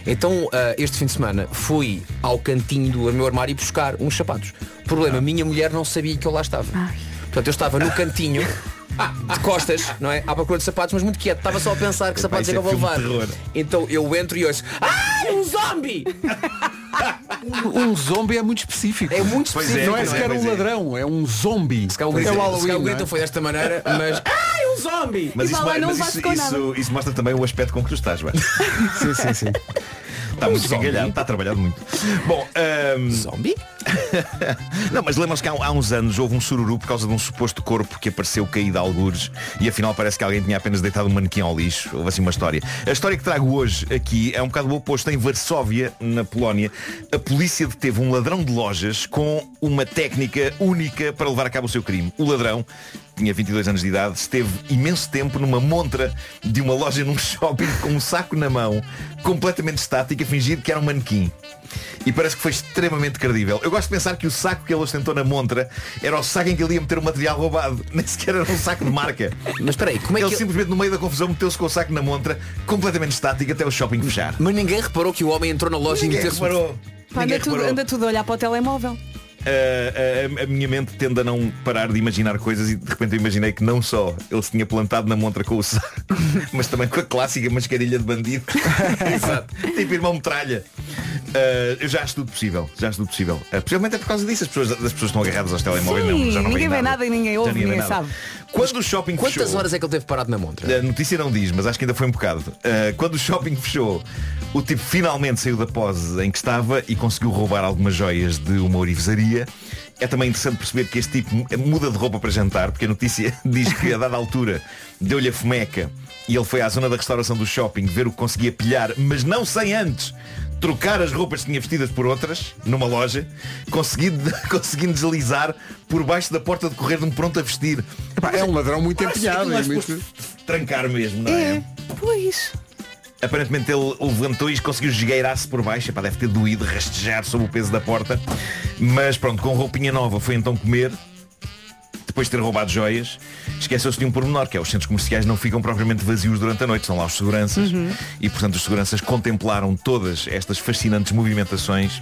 Então, eh, este fim de semana fui ao cantinho do meu armário e buscar uns sapatos. Problema, a minha mulher não sabia que eu lá estava. Portanto, eu estava no cantinho, de costas, não é? À procura de sapatos, mas muito quieto. Estava só a pensar que sapatos é que eu vou é levar. Então eu entro e ouço, ai, um zombie! Um zombie é muito específico. É muito Pois específico. é, não é sequer pois um é. ladrão, é um zombie. Se calhar o é grito, Halloween. o grito é? foi desta maneira, mas ai, um zombie! Mas, E isso, vá lá, não mas isso, isso, isso mostra também o aspecto com que tu estás. Sim, sim, sim. Está muito esgalhado, está trabalhado muito. Bom, ahm, Zombie? não, mas lembram-se que há, há uns anos houve um sururu por causa de um suposto corpo que apareceu caído a algures e afinal parece que alguém tinha apenas deitado um manequim ao lixo. Houve assim uma história. A história que trago hoje aqui é um bocado o oposto. Em Varsóvia, na Polónia, a polícia deteve um ladrão de lojas com uma técnica única para levar a cabo o seu crime. O ladrão tinha 22 anos de idade, esteve imenso tempo numa montra de uma loja num shopping com um saco na mão, completamente estático, a fingir que era um manequim. E parece que foi extremamente credível. Eu gosto de pensar que o saco que ele ostentou na montra era o saco em que ele ia meter o material roubado. Nem sequer era um saco de marca. Mas espera aí, como é ele que ele- simplesmente no meio da confusão meteu-se com o saco na montra, completamente estático até o shopping fechar. Mas ninguém reparou que o homem entrou na loja Ninguém e meteu-se. reparou. Pá, anda, tudo, anda tudo a olhar para o telemóvel. Uh, a, a minha mente tende a não parar de imaginar coisas e de repente eu imaginei que não só ele se tinha plantado na montra com o saco, mas também com a clássica mascarilha de bandido. Exato. tipo irmão metralha. Uh, eu já acho tudo possível. Já acho tudo possível. Uh, possivelmente é por causa disso. As pessoas, as pessoas estão agarradas aos telemóveis. Sim, não, já não ninguém vê nada e ninguém ouve, ninguém nada. sabe. Quando o shopping Quantas fechou, horas é que ele teve parado na montra? a notícia não diz, mas acho que ainda foi um bocado. Uh, quando o shopping fechou, o tipo finalmente saiu da pose em que estava e conseguiu roubar algumas joias de uma orivesaria. É também interessante perceber que este tipo muda de roupa para jantar, porque a notícia diz que a dada altura deu-lhe a fomeca e ele foi à zona da restauração do shopping ver o que conseguia pilhar, mas não sem antes trocar as roupas que tinha vestidas por outras numa loja, conseguindo, conseguindo deslizar por baixo da porta de correr de um pronto a vestir. Epá, é um ladrão muito empenhado. é mais muito- Trancar mesmo, não é? É, pois. Aparentemente ele levantou e conseguiu esgueirar-se por baixo. Epá, deve ter doído rastejar sob o peso da porta. Mas pronto, com roupinha nova foi então comer. Depois de ter roubado joias, esqueceu-se de um pormenor, que é os centros comerciais não ficam propriamente vazios durante a noite, são lá os seguranças. E portanto os seguranças contemplaram todas estas fascinantes movimentações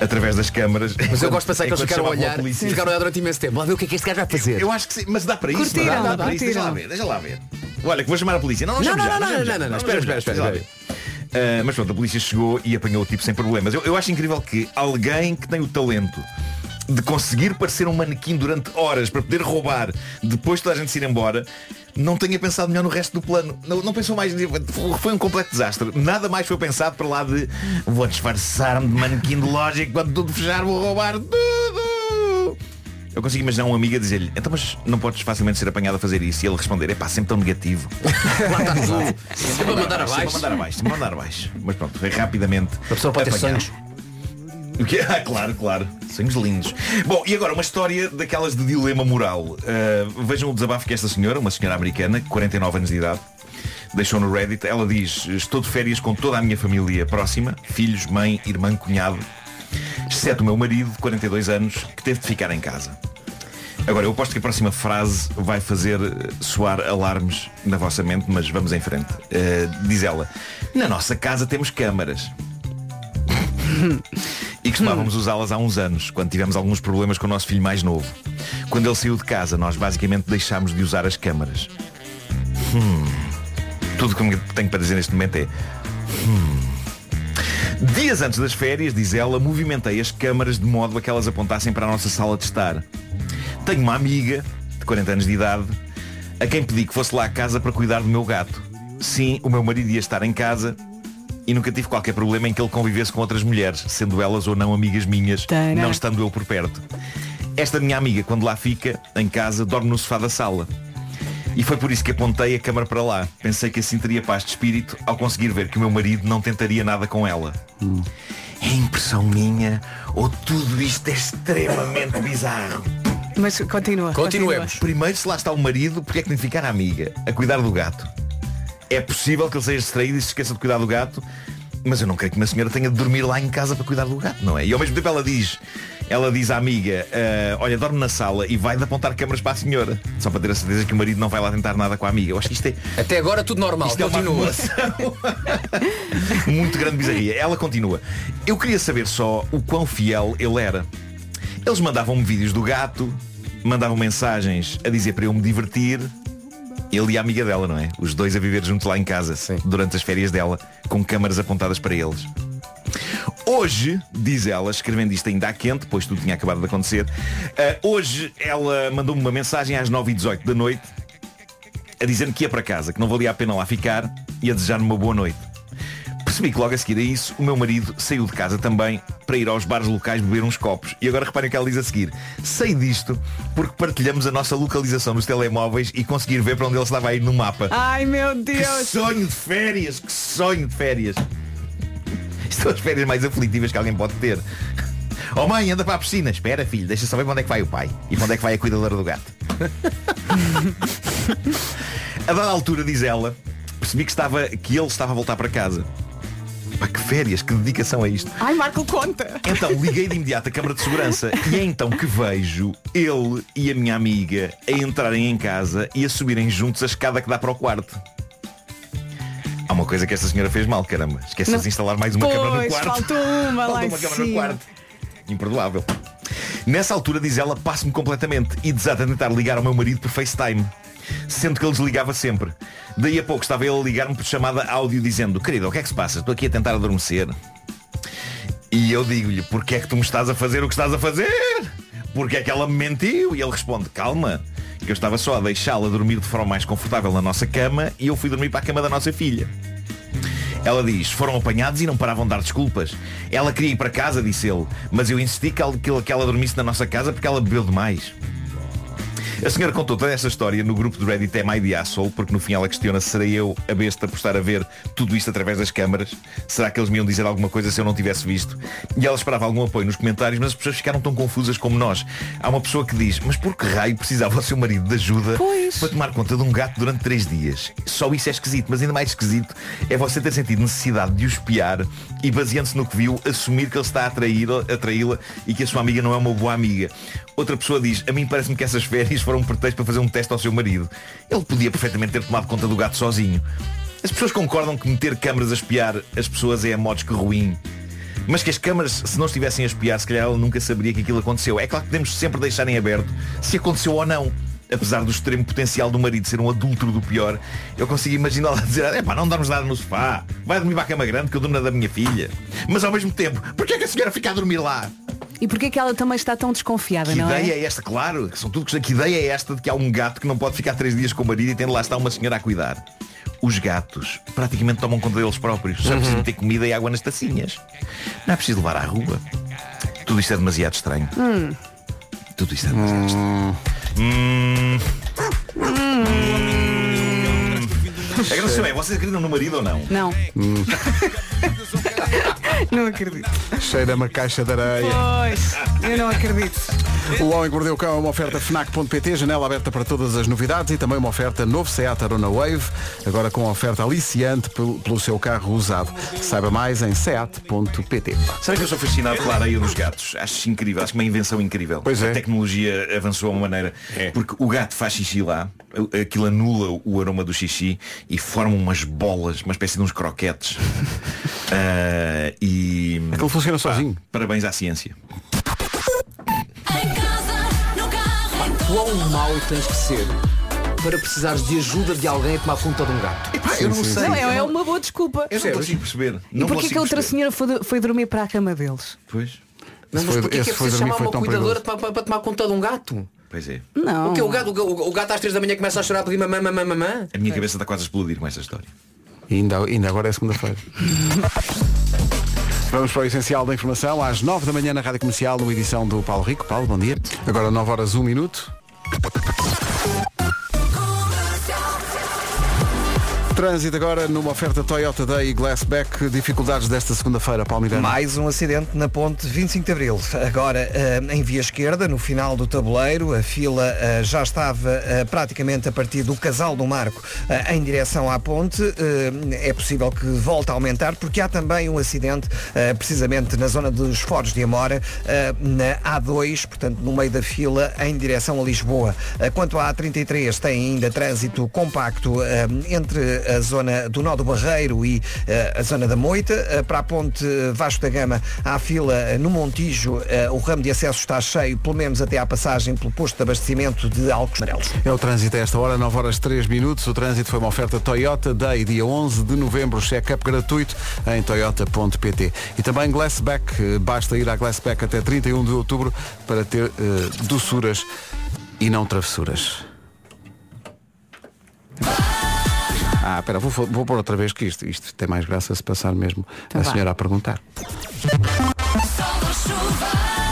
através das câmaras. Mas eu gosto de pensar que eles ficaram a olhar, polícia. ficaram a olhar durante imenso tempo. Lá ver o que é que este gajo vai fazer. Eu acho que sim, mas dá para isso. Curtiram, não dá, dá para isso. Deixa lá ver, deixa lá ver. Olha, que vou chamar a polícia. Não, não, Não, não, já, não, não, já. não, não, não, espera, espera, espera, ver. Ah, mas pronto, a polícia chegou e apanhou o tipo sem problemas. Eu, eu acho incrível que alguém que tem o talento de conseguir parecer um manequim durante horas para poder roubar depois de toda a gente se ir embora não tenha pensado melhor no resto do plano. Não, não pensou mais. Foi um completo desastre. Nada mais foi pensado para lá de vou disfarçar-me de manequim de loja e quando tudo fechar vou roubar tudo. Eu consigo imaginar um amigo a dizer-lhe, então mas não podes facilmente ser apanhado a fazer isso e ele responder, é pá, sempre tão negativo. Sempre a mandar Sempre a abaixo. mandar abaixo, sempre a mandar abaixo. Mas pronto, foi rapidamente. A pessoa pode ter apanhado. sonhos. O quê? Ah, claro, claro. Sonhos lindos. Bom, e agora uma história daquelas de dilema moral. Uh, vejam o desabafo que esta senhora, uma senhora americana, 49 anos de idade, deixou no Reddit. Ela diz, estou de férias com toda a minha família próxima, filhos, mãe, irmã, cunhado, exceto o meu marido, de 42 anos, que teve de ficar em casa. Agora, eu aposto que a próxima frase vai fazer soar alarmes na vossa mente, mas vamos em frente. Uh, diz ela, na nossa casa temos câmaras. e costumávamos usá-las há uns anos, quando tivemos alguns problemas com o nosso filho mais novo. Quando ele saiu de casa, nós basicamente deixámos de usar as câmaras. Hum. Tudo que tenho para dizer neste momento é. hum. Dias antes das férias, diz ela, movimentei as câmaras de modo a que elas apontassem para a nossa sala de estar. Tenho uma amiga de 40 anos de idade a quem pedi que fosse lá à casa para cuidar do meu gato. Sim, o meu marido ia estar em casa e nunca tive qualquer problema em que ele convivesse com outras mulheres, sendo elas ou não amigas minhas, Tana. não estando eu por perto. Esta minha amiga, quando lá fica, em casa, dorme no sofá da sala. E foi por isso que apontei a câmara para lá. Pensei que assim teria paz de espírito ao conseguir ver que o meu marido não tentaria nada com ela. É impressão minha ou tudo isto é extremamente bizarro? Mas continua. Primeiro, se lá está o marido, porque é que tem de ficar a amiga a cuidar do gato? É possível que ele seja distraído e se esqueça de cuidar do gato, mas eu não creio que uma senhora tenha de dormir lá em casa para cuidar do gato, não é? E ao mesmo tempo ela diz, ela diz à amiga, "Ah, olha, dorme na sala e vai de apontar câmaras para a senhora, só para ter a certeza que o marido não vai lá tentar nada com a amiga. Eu acho que isto é. Até agora tudo normal, Isto é continua. acumulação muito grande bizarria. Ela continua. Eu queria saber só o quão fiel ele era. Eles mandavam-me vídeos do gato, mandavam mensagens a dizer para eu me divertir. Ele e a amiga dela, não é? Os dois a viver juntos lá em casa, durante as férias dela, com câmaras apontadas para eles. Hoje, diz ela, escrevendo isto ainda à quente, pois tudo tinha acabado de acontecer, ah, hoje ela mandou-me uma mensagem às 9h18 da noite a dizer-me que ia para casa, que não valia a pena lá ficar e a desejar-me uma boa noite. Percebi que logo a seguir a isso o meu marido saiu de casa também para ir aos bares locais beber uns copos. E agora reparem o que ela diz a seguir. Sei disto porque partilhamos a nossa localização nos telemóveis e conseguir ver para onde ele estava a ir no mapa. Ai meu Que Deus. sonho de férias, que sonho de férias. Isto são as férias mais aflitivas que alguém pode ter. Oh mãe, anda para a piscina. Espera, filho, deixa só ver para onde é que vai o pai. E para onde é que vai a cuidadora do gato. a dada altura, diz ela, percebi que, estava, que ele estava a voltar para casa. Pá, que férias, que dedicação a isto. Ai, Marco, conta. Então liguei de imediato a câmara de segurança e é então que vejo ele e a minha amiga a entrarem em casa e a subirem juntos a escada que dá para o quarto. Há uma coisa que esta senhora fez mal, caramba. Esquece de instalar mais uma câmara no Pois, quarto. faltou uma lá Faltou em uma câmara no quarto. Imperdoável. Nessa altura, diz ela, passo-me completamente e desata a tentar ligar ao meu marido por FaceTime. Sendo que ele desligava sempre. Daí a pouco estava ele a ligar-me por chamada áudio dizendo Querido, o que é que se passa? Estou aqui a tentar adormecer. E eu digo-lhe, porque é que tu me estás a fazer o que estás a fazer? Porque é que ela me mentiu? E ele responde, calma, que eu estava só a deixá-la dormir de forma mais confortável na nossa cama e eu fui dormir para a cama da nossa filha. Ela diz, foram apanhados e não paravam de dar desculpas. Ela queria ir para casa, disse ele, mas eu insisti que ela- que ela dormisse na nossa casa porque ela bebeu demais. A senhora contou toda essa história no grupo do Reddit Am I the Asshole, porque no fim ela questiona se serei eu a besta por estar a ver tudo isto através das câmaras. Será que eles me iam dizer alguma coisa se eu não tivesse visto? E ela esperava algum apoio nos comentários, mas as pessoas ficaram tão confusas como nós. Há uma pessoa que diz, mas por que raio precisava o seu marido de ajuda para tomar conta de um gato durante três dias? Só isso é esquisito, mas ainda mais esquisito é você ter sentido necessidade de o espiar e baseando-se no que viu, assumir que ele está a atraí-la e que a sua amiga não é uma boa amiga. Outra pessoa diz, a mim parece-me que essas férias foram um pretexto para fazer um teste ao seu marido. Ele podia perfeitamente ter tomado conta do gato sozinho. As pessoas concordam que meter câmaras a espiar as pessoas é a modos que ruim. Mas que as câmaras, se não estivessem a espiar, se calhar ela nunca saberia que aquilo aconteceu. É claro que devemos sempre deixar em aberto se aconteceu ou não. Apesar do extremo potencial do marido ser um adúltero do pior, eu consigo imaginá-la dizer, é pá, não dormes nada no sofá, vai dormir para a cama grande que eu durmo na da minha filha. Mas ao mesmo tempo, porquê é que a senhora fica a dormir lá? E porquê que ela também está tão desconfiada, Que não ideia é? é? esta? Claro, que são tudo. Que ideia é esta de que há um gato que não pode ficar três dias com o marido e tem lá está uma senhora a cuidar? Os gatos praticamente tomam conta deles próprios. Só é preciso meter comida e água nas tacinhas. Não é preciso levar à rua. Tudo isto é demasiado estranho. Hum. Tudo isto é demasiado estranho. Hum. Questão é, vocês acreditam no marido ou não? Não. não acredito. Cheira uma caixa de areia. Pois, eu não acredito. O Homem que Mordeu o Cão é uma oferta FNAC.pt, janela aberta para todas as novidades e também uma oferta novo Seat Arona Wave, agora com oferta aliciante pelo, pelo seu carro usado. Saiba mais em seat.pt. Sabe que eu sou fascinado pela areia dos gatos? Acho incrível, acho que uma invenção incrível. Pois é. A tecnologia avançou a uma maneira. Porque o gato faz xixi lá, aquilo anula o aroma do xixi e forma umas bolas, uma espécie de uns croquetes. Ah, e. Aquilo funciona sozinho. Parabéns à ciência. Quão mau tens que ser para precisares de ajuda de alguém a tomar conta de um gato? eu não sei. Não, é, é uma boa desculpa. Eu não consigo perceber. E Não porquê que a outra perceber. senhora foi, foi dormir para a cama deles? Pois. Não, mas porquê que é foi preciso chamar uma cuidadora para, para- para tomar conta de um gato? Pois é. Não. O que o gato, o, o gato às 3 da manhã começa a chorar a pedir mamã, mamã, mamã. A minha cabeça está quase a explodir com esta história. E ainda, ainda agora é segunda-feira. Vamos para o essencial da informação, às 9 da manhã na Rádio Comercial, numa edição do Paulo Rico. Paulo, bom dia. Agora 9 horas 1 minuto. Trânsito agora numa oferta Toyota Day e Glassback. Dificuldades desta segunda-feira, Paulo Miranda. Mais um acidente na ponte 25 de Abril. Agora eh, em via esquerda, no final do tabuleiro, a fila eh, já estava eh, praticamente a partir do Casal do Marco em direção à ponte. É possível que volte a aumentar porque há também um acidente precisamente na zona dos Foros de Amora, na A2, portanto no meio da fila em direção a Lisboa. Quanto à A33, tem ainda trânsito compacto entre a zona do Nó do Barreiro e eh, a zona da Moita. Eh, para a ponte Vasco da Gama há fila eh, no Montijo. Eh, o ramo de acesso está cheio, pelo menos até à passagem pelo posto de abastecimento de Alcos Amarelos. É o trânsito a esta hora, 9 horas 3 minutos. O trânsito foi uma oferta Toyota Day, dia 11 de novembro, check-up gratuito em toyota.pt. E também Glassback, eh, basta ir à Glassback até 31 de outubro para ter eh, doçuras e não travessuras. Ah, espera, vou, vou pôr outra vez que isto, isto tem mais graça se passar mesmo Então a senhora a perguntar.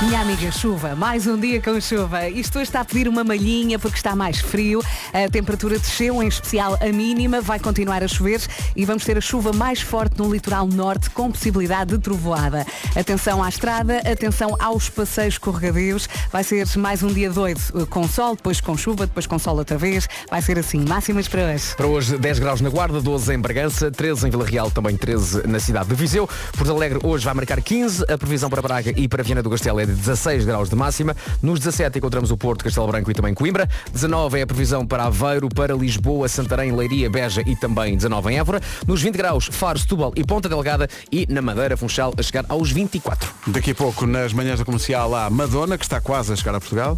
Minha amiga chuva, mais um dia com chuva. Isto hoje está a pedir uma malhinha porque está mais frio. A temperatura desceu, em especial a mínima. Vai continuar a chover e vamos ter a chuva mais forte no litoral norte com possibilidade de trovoada. Atenção à estrada, atenção aos passeios escorregadios. Vai ser mais um dia doido eh, com sol, depois com chuva, depois com sol outra vez. Vai ser assim, máximas para hoje. Para hoje 10 graus na Guarda, 12 em Bragança, 13 em Vila Real, também 13 na cidade de Viseu. Porto Alegre hoje vai marcar 15, a previsão para Braga e para Viana do Castelo é de 16 graus de máxima. Nos 17 encontramos o Porto, Castelo Branco e também Coimbra. 19 é a previsão para Aveiro, para Lisboa, Santarém, Leiria, Beja e também 19 em Évora. Nos 20 graus, Faro, Setúbal e Ponta Delgada e na Madeira, Funchal a chegar aos 24. Daqui a pouco, nas manhãs da comercial, há Madonna, que está quase a chegar a Portugal.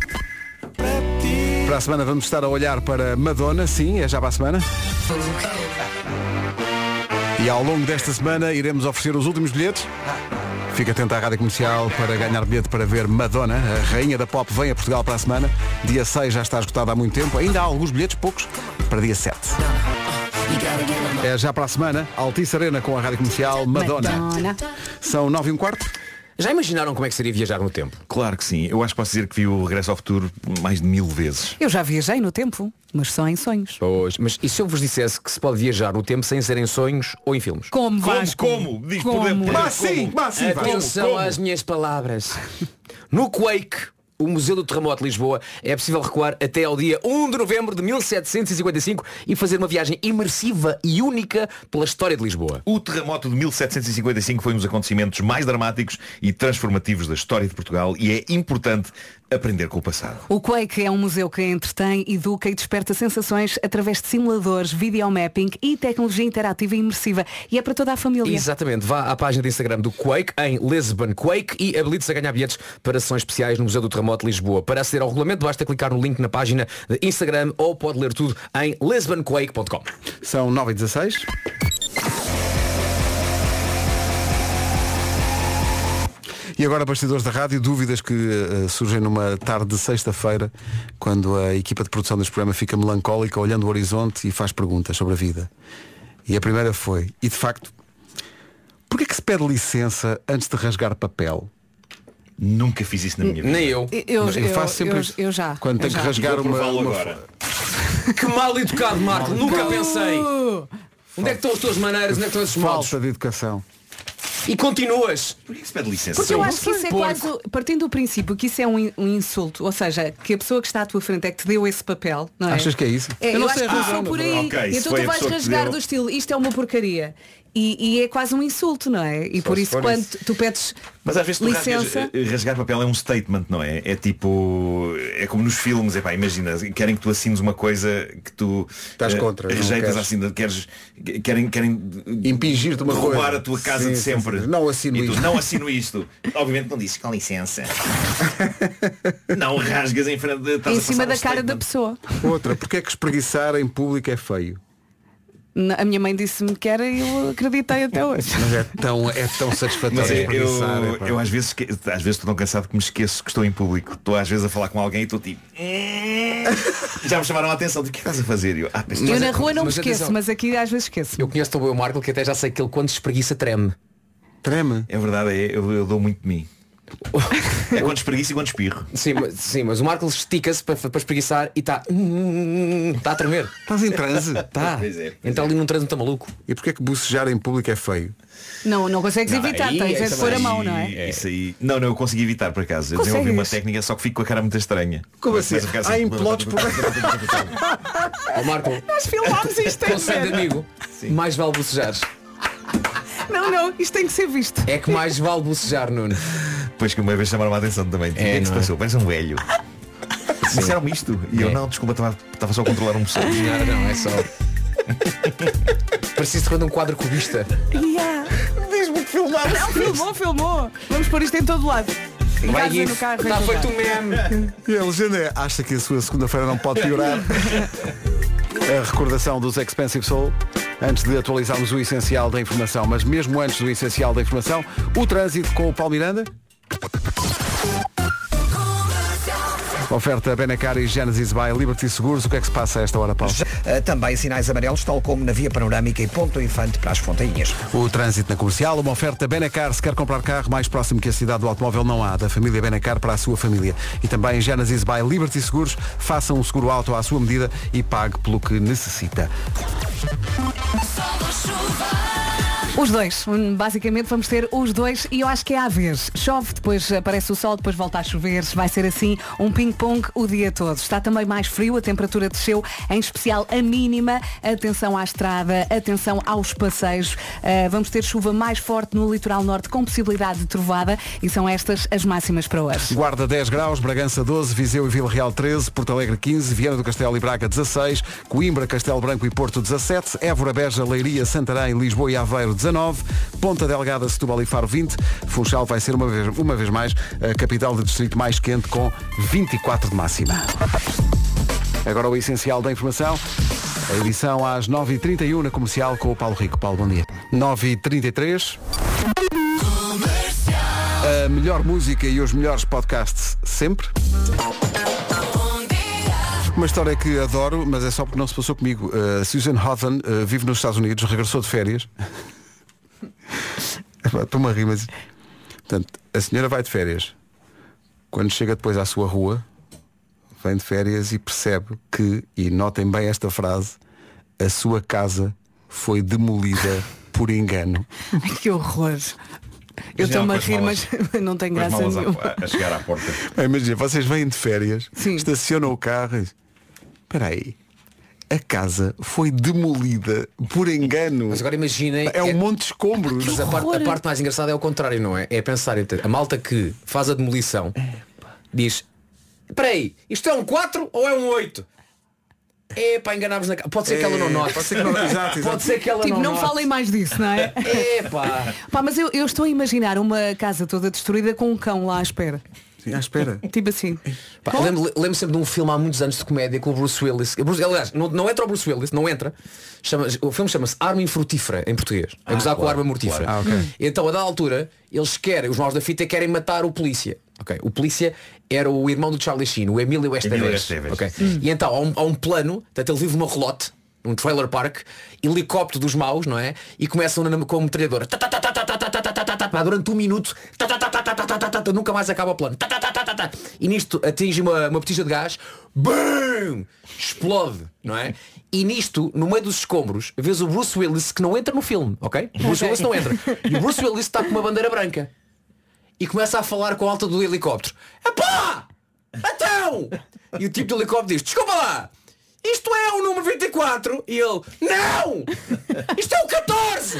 Para a semana vamos estar a olhar para Madonna, sim, é já para a semana. E ao longo desta semana iremos oferecer os últimos bilhetes. Fica atento à rádio comercial para ganhar bilhete para ver Madonna, a rainha da pop, vem a Portugal para a semana. Dia 6 já está esgotado há muito tempo, ainda há alguns bilhetes, poucos, para dia 7. É já para a semana, Altice Arena com a rádio comercial Madonna. Madonna. São 9 e um quarto. Já imaginaram como é que seria viajar no tempo? Claro que sim. Eu acho que posso dizer que vi o Regresso ao Futuro mais de mil vezes. Eu já viajei no tempo, mas só em sonhos. Pois, mas e se eu vos dissesse que se pode viajar no tempo sem ser em sonhos ou em filmes? Como Como? Vasco? Como? Diz, Como? Mas sim, mas sim, Vasco. Atenção Como? às minhas palavras. No Quake, o Museu do Terremoto de Lisboa, é possível recuar até ao dia 1 de novembro de 1755 e fazer uma viagem imersiva e única pela história de Lisboa. O terremoto de 1755 foi um dos acontecimentos mais dramáticos e transformativos da história de Portugal e é importante aprender com o passado. O Quake é um museu que entretém, educa e desperta sensações através de simuladores, videomapping e tecnologia interativa e imersiva. E é para toda a família. Exatamente, vá à página de Instagram do Quake em Lisbon Quake e habilite-se a ganhar bilhetes para sessões especiais no Museu do Terremoto de Lisboa. Para aceder ao regulamento basta clicar no link na página de Instagram ou pode ler tudo em lisbonquake.com. São 9 e 16. E agora, bastidores da rádio, dúvidas que eh, surgem numa tarde de sexta-feira, quando a equipa de produção deste programa fica melancólica, olhando o horizonte e faz perguntas sobre a vida. E a primeira foi, e de facto, porquê que se pede licença antes de rasgar papel? Nunca fiz isso na minha vida. Nem eu. Eu, Eu faço sempre eu, isso. eu já. Quando eu tenho já. que rasgar uma, uma agora. Que mal educado, Marco, nunca pensei. Onde é que estão as tuas maneiras? Onde é que estão esses modos? falta de educação. E continuas. Porquê que se pede licença? Porque eu acho que isso é quase, partindo do princípio que isso é um, um insulto, ou seja, que a pessoa que está à tua frente é que te deu esse papel, não é? Achas que é isso? É, Eu eu, não acho que passou por aí. verdade. Ok, se então tu vais rasgar deu. do estilo, isto é uma porcaria. E, e é quase um insulto, não é? E por se isso quando isso. tu pedes Mas às vezes tu rasgas, licença. eh, rasgar papel é um statement, não é? É tipo. É como nos filmes, é pá, imagina, querem que tu assines uma coisa que tu Estás eh, contra, não rejeitas queres. assim, queres, querem, querem Impingir-te uma roubar coisa. a tua casa Sim, de sim, sempre. sim. Não assino E tu, isto. Não assino isto. Obviamente não dizes com licença. não rasgas em frente de. estás em cima da um cara da pessoa. Outra, porque é que espreguiçar em público é feio? A minha mãe disse-me que era e eu acreditei até hoje. Mas é tão, é tão satisfatório Mas é, eu, epá. eu às vezes às vezes estou tão cansado que me esqueço que estou em público. Estou às vezes a falar com alguém e estou tipo. Já me chamaram a atenção. O que estás a fazer? Eu, ah, Eu na rua não me esqueço, atenção. mas aqui às vezes esqueço. Eu conheço o Marco que até já sei que ele quando se espreguiça treme. Treme? É verdade, é, eu, eu dou muito de mim. É quando espreguiço e quando espirro. Sim, mas, sim, mas o Marco estica-se para, para espreguiçar e está. Está a tremer. Estás em transe? Está. Pois é, pois Então ali num transe muito maluco. E porquê é que bucejar em público é feio? Não, não consegues Não, evitar, aí- tens é de pôr a mão, não é? Isso aí. Não, não, eu consegui evitar por acaso. Eu Consegues? desenvolvi uma técnica, só que fico com a cara muito estranha. Como assim? começo a ficar Há implodes por Ó Marco, Nós filmámos isto em conselho amigo, mais vale bocejares. Não, não, isto tem que ser visto. É que mais vale bocejar, Nuno. Depois que uma vez chamaram a atenção também. o que é que se passou? Parece um velho. Disseram-me isto. E eu É. não, desculpa, estava, só a controlar um moção. Não, não, é só. Preciso de um quadro cubista. Yeah. Diz-me que filmar. Não, filmou, filmou. Vamos pôr isto em todo lado. Em Vai, casa, no carro, Está feito um meme. E a legenda é, acha que a sua segunda-feira não pode piorar? a recordação dos Expensive Soul, antes de atualizarmos o essencial da informação, mas mesmo antes do essencial da informação, o trânsito com o Paulo Miranda. Oferta Benacar e Genesis by Liberty Seguros. O que é que se passa a esta hora, Paulo? Uh, também sinais amarelos, tal como na via panorâmica e ponto infante para as fontainhas. O trânsito na comercial, uma oferta Benacar. Se quer comprar carro mais próximo que a cidade do automóvel, não há. Da família Benacar para a sua família. E também Genesis by Liberty Seguros. Faça um seguro auto à sua medida e pague pelo que necessita. Os dois, basicamente vamos ter os dois e eu acho que é à vez. Chove, depois aparece o sol, depois volta a chover. Vai ser assim um ping-pong o dia todo. Está também mais frio, a temperatura desceu, em especial a mínima. Atenção à estrada, atenção aos passeios. Ah, vamos ter chuva mais forte no litoral norte com possibilidade de trovada e são estas as máximas para hoje. Guarda 10 graus, Bragança 12, Viseu e Vila Real 13, Porto Alegre 15, Viana do Castelo e Braga 16, Coimbra, Castelo Branco e Porto 17, Évora, Beja, Leiria, Santarém, Lisboa e Aveiro 19, Ponta Delgada, Setúbal e Faro 20, Funchal vai ser uma vez, uma vez mais a capital do distrito mais quente com 24 de máxima. Agora o essencial da informação. A edição às 9h31 na comercial com o Paulo Rico. Paulo, bom dia. 9h33. A melhor música e os melhores podcasts sempre. Uma história que adoro, mas é só porque não se passou comigo. Uh, Susan Hotham uh, vive nos Estados Unidos, regressou de férias. Estou-me a rir, mas. Portanto, a senhora vai de férias. Quando chega depois à sua rua, vem de férias e percebe que, e notem bem esta frase, a sua casa foi demolida por engano. Que horror. Eu estou-me a rir, malas- mas não tem graça nenhuma. a, a chegar à porta. Bem, Imagina, vocês vêm de férias, Sim. estacionam o carro e dizem, espera aí, a casa foi demolida por engano. Mas agora imaginem. É um monte de escombros. Mas a parte, a parte mais engraçada é o contrário, não é? É pensar em ter- a malta que faz a demolição diz Espera aí, isto é um 4 ou é um 8? É para enganarmos na ca- Pode ser que ela não note. Pode ser que não- exato, exato. Pode ser que ela Tipo, não não note. falem mais disso, não é? Epá. Pá, mas eu, eu estou a imaginar uma casa toda destruída com um cão lá à espera. Sim, à espera. Tipo assim. Pá, lembro, lembro sempre de um filme há muitos anos de comédia com o Bruce Willis. Bruce- aliás, não, não entra o Bruce Willis, não entra. Chama, o filme chama-se Arma Infrutífera, em português. A gozar com a arma mortífera. claro. Ah, ok. Então, a da altura, eles querem, os maus da fita querem matar o polícia. Ok, O polícia era o irmão do Charlie Sheen, o Emílio Estevez. Estevez. Ok. E então há um, há um plano, portanto ele vive numa relote, um trailer park, helicóptero dos maus, não é? E começam com uma metralhadora. Durante um minuto, nunca mais acaba o plano. E nisto atinge uma, uma petija de gás, BUM! Explode, não é? E nisto, no meio dos escombros, vês o Bruce Willis que não entra no filme, ok? O Bruce Willis não entra. E o Bruce Willis está com uma bandeira branca. E começa a falar com a alta do helicóptero. Epá! Então! E o tipo do helicóptero diz, desculpa lá! Isto é o número 24! E ele, não! Isto é o 14!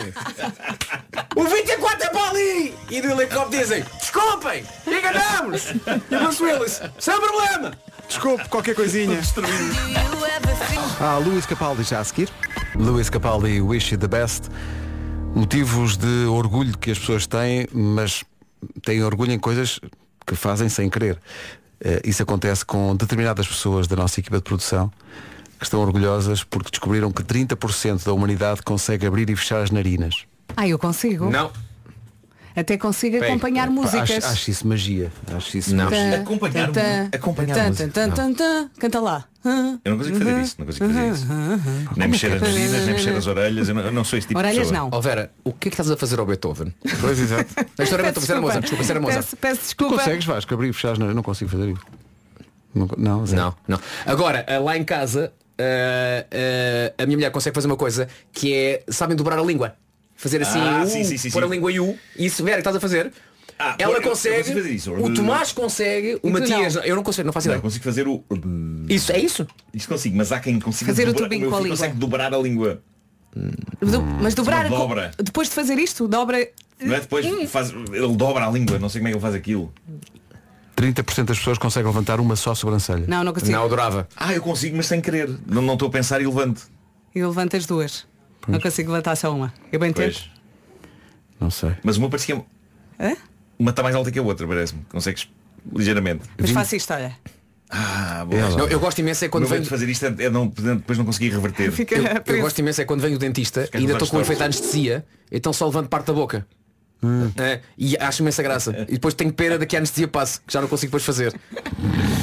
O 24 é para ali! E do helicóptero dizem, desculpem! Enganamos! E o Bruce Willis, sem problema! Desculpe, qualquer coisinha. Ah, Luís Capaldi já a seguir. Luís Capaldi, Wish You the Best. Motivos de orgulho que as pessoas têm, mas têm orgulho em coisas que fazem sem querer. Eh, isso acontece com determinadas pessoas da nossa equipa de produção. que estão orgulhosas porque descobriram que 30% da humanidade consegue abrir e fechar as narinas. Ah, eu consigo. Não. Até consigo Pega. acompanhar Pá, músicas. Acho, acho isso magia. Acho isso Não. magia. Tã, Acompanhar acompanhar tã, música. tã, tã, tã, Canta lá. Eu não consigo fazer isso, não consigo fazer isso. Nem mexer as narinas, nem mexer as orelhas, eu não, eu não sou esse tipo de Orelhas pessoa. não. Ó Vera, o que é que estás a fazer ao Beethoven? Pois, exato. A história é Beethoven, isso era Mozart, desculpa, isso era Mozart. Peço, peço Tu desculpa. consegues, Vasco, abrir e fechar as narinas? Não consigo fazer isso. Não, não, zero. Não, não. Agora, eh, lá em casa, eh, eh, a minha mulher consegue fazer uma coisa que é, sabem dobrar a língua. Fazer assim, Ah, U, sim, sim, sim, pôr a sim. língua em U. Isso, Vera, que estás a fazer. Ah, Ela eu- eu consegue, fazer isso. o Tomás consegue, o Matias, não. eu não consigo, não faço Não, eu ideia. consigo fazer o. Isso, é isso? Isso consigo, mas há quem consiga Fazer o dobrar, tubinho com a língua. consegue dobrar a língua. Do- mas dobrar Uma dobra. depois de fazer isto, dobra. Não é depois faz, ele dobra a língua, não sei como é que ele faz aquilo. 30% das pessoas conseguem levantar uma só sobrancelha. Não, não consigo. Não, adorava. Ah, eu consigo, mas sem querer. Não não estou a pensar e levanto. Eu levanto as duas. Não consigo levantar só uma. Eu bem tento. Pois. Não sei. Mas uma parecia. Hã? Uma está mais alta que a outra, parece-me. Consegues ligeiramente. Mas faço isto, olha. Ah, boa. Não, eu gosto imenso é Quando venho. de fazer isto é não, depois não conseguir reverter. Fica Eu, eu gosto imenso é quando venho do dentista e ainda estou com o efeito de anestesia, então só levanto parte da boca. É, e acho imensa graça. E depois tenho pena daqui a anestesia passe, que já não consigo depois fazer.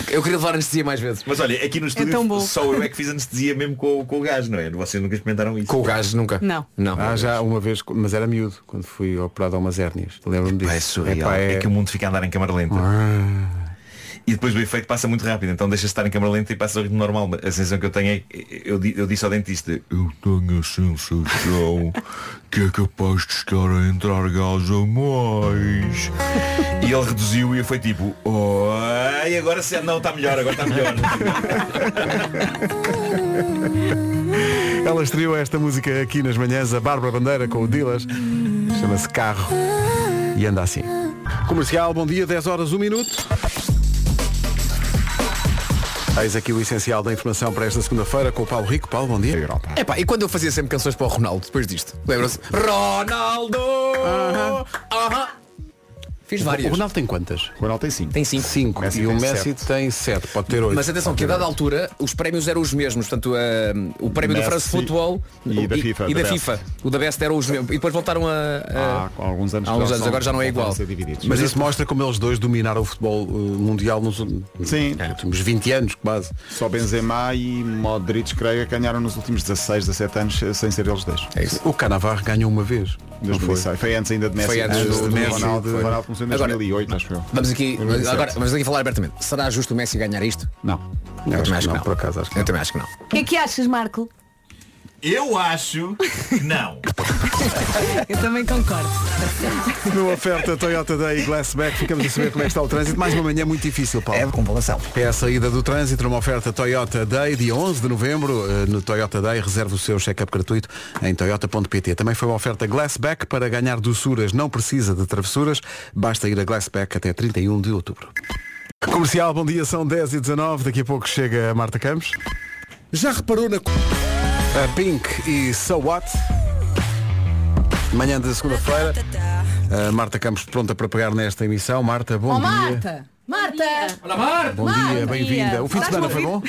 Eu queria levar anestesia mais vezes. Mas olha, aqui no estúdio tão bom. só eu é que fiz anestesia mesmo com, com o gás, não é? Vocês nunca experimentaram isso. Com o gás nunca. Não. Não. Ah, já uma vez, mas era miúdo, quando fui operado a umas hérnias. Lembro-me disso. É surreal. Epá, é... é- que o mundo fica a andar em câmara lenta. E depois o efeito passa muito rápido, então deixa-se estar em câmara lenta e passa ao ritmo normal. A sensação que eu tenho é, eu, eu disse ao dentista, eu tenho a sensação que é capaz de estar a entrar gás a mais. e ele reduziu e eu foi tipo, oh, e agora se não, está melhor, agora está melhor. Ela estreou esta música aqui nas manhãs, a Bárbara Bandeira com o Dilas. Chama-se Carro. E anda assim. Comercial, bom dia, 10 horas, 1 minuto. Eis aqui o essencial da informação para esta segunda-feira com o Paulo Rico. Paulo, bom dia. Epá, e quando eu fazia sempre canções para o Ronaldo depois disto? Lembra-se? Ronaldo! Aham. Fiz O várias. Ronaldo tem quantas? O Ronaldo tem 5. Tem cinco. 5. Messi E o Messi sete. tem 7. Pode ter 8. Mas atenção, que a dada altura os prémios eram os mesmos. Portanto, eh, o prémio do Messi France Football e da FIFA, e da da FIFA. O da Best eram os mesmos. E depois voltaram a. alguns anos, há uns que anos, são- agora já não é igual. Mas isso mostra como eles dois dominaram o futebol eh, mundial nos Sim. últimos 20 anos, quase. Só Benzema e Modric, creio, que ganharam nos últimos 16, 17 anos eh, sem ser eles dois. É isso. O Canavarro ganhou uma vez. Não foi? 2006. Foi antes ainda de Messi. Foi antes do- do. Messi, Ronaldo, foi. Ronaldo começou em Agora- 2008, acho eu. Vamos aqui, 2007. agora, vamos aqui falar abertamente. Será justo o Messi ganhar isto? Não. Eu também acho que não. por acaso acho que Eu também acho que não. O que é que achas, Marco? Eu acho que não. Eu também concordo. Numa oferta Toyota Day e Glassback, ficamos a saber como é que está o trânsito. Mais uma manhã muito difícil, Paulo. É de compalação. É a saída do trânsito numa oferta Toyota Day, dia 11 de novembro. eh, No Toyota Day, reserve o seu check-up gratuito em toyota.pt. Também foi uma oferta Glassback para ganhar doçuras. Não precisa de travessuras, basta ir a Glassback até 31 de outubro. Comercial, bom dia, são 10 e 19 Daqui a pouco chega a Marta Campos. Já reparou na... A Pink e So What? Manhã de segunda-feira. A Marta Campos pronta para pegar nesta emissão. Marta, bom oh, dia. Marta! Marta! Olá, Marta! Bom dia, bem-vinda. O fim de semana foi bom?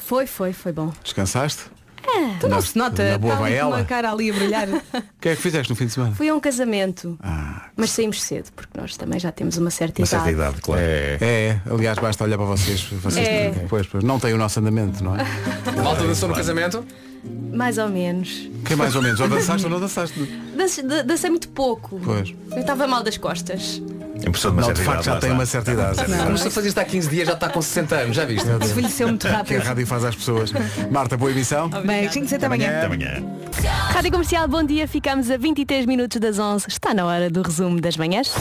Foi, foi, foi bom. Descansaste? Tu não se nota, na boa ela. uma cara ali a brilhar. O que é que fizeste no fim de semana? Fui a um casamento, Ah, mas saímos cedo, porque nós também já temos uma certa Uma idade. certa idade, claro. É, é, aliás, basta olhar para vocês. vocês É. Pois, pois, não tem o nosso andamento, não é? Malta dançou no casamento? Mais ou menos. Que mais ou menos, ou dançaste ou não dançaste. Dance- da- Dancei muito pouco. Pois. Eu estava mal das costas. Em pessoa de uma Não, de certa facto idade, já tem uma certa idade. Não, mas se fazer isto há 15 dias já está com 60 anos, já viste? Envelheceu muito Que a rápido. rádio faz às pessoas. Marta, boa emissão. Beijinhos até amanhã. Até amanhã. Rádio Comercial, bom dia. Ficamos a 23 minutos das 11. Está na hora do resumo das manhãs.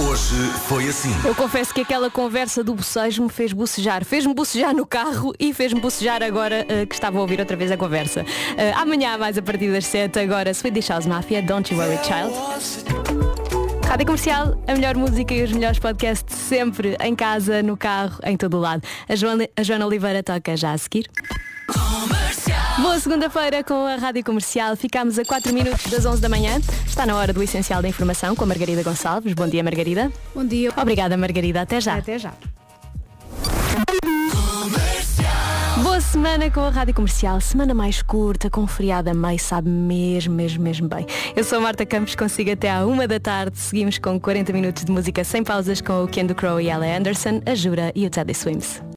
Hoje foi assim. Eu confesso que aquela conversa do bocejo me fez bocejar. Fez-me bocejar no carro e fez-me bocejar agora eh, que estava a ouvir outra vez a conversa. Eh, amanhã, mais a partir das 7, agora Swedish House Mafia, Don't You Worry Child. Rádio Comercial, a melhor música e os melhores podcasts sempre, em casa, no carro, em todo o lado. A Joana, a Joana Oliveira toca já a seguir. Boa segunda-feira com a Rádio Comercial. Ficámos a 4 minutos das 11 da manhã. Está na hora do Essencial da Informação com a Margarida Gonçalves. Bom dia, Margarida. Bom dia. Obrigada, Margarida. Até já. Até já. Semana. com a Rádio Comercial, semana mais curta, com feriado a meio, sabe mesmo, mesmo, mesmo bem. Eu sou a Marta Campos, consigo até à uma da tarde. Seguimos com 40 minutos de música sem pausas com o Kendo Crow e Ella Anderson, a Jura e o Teddy Swims.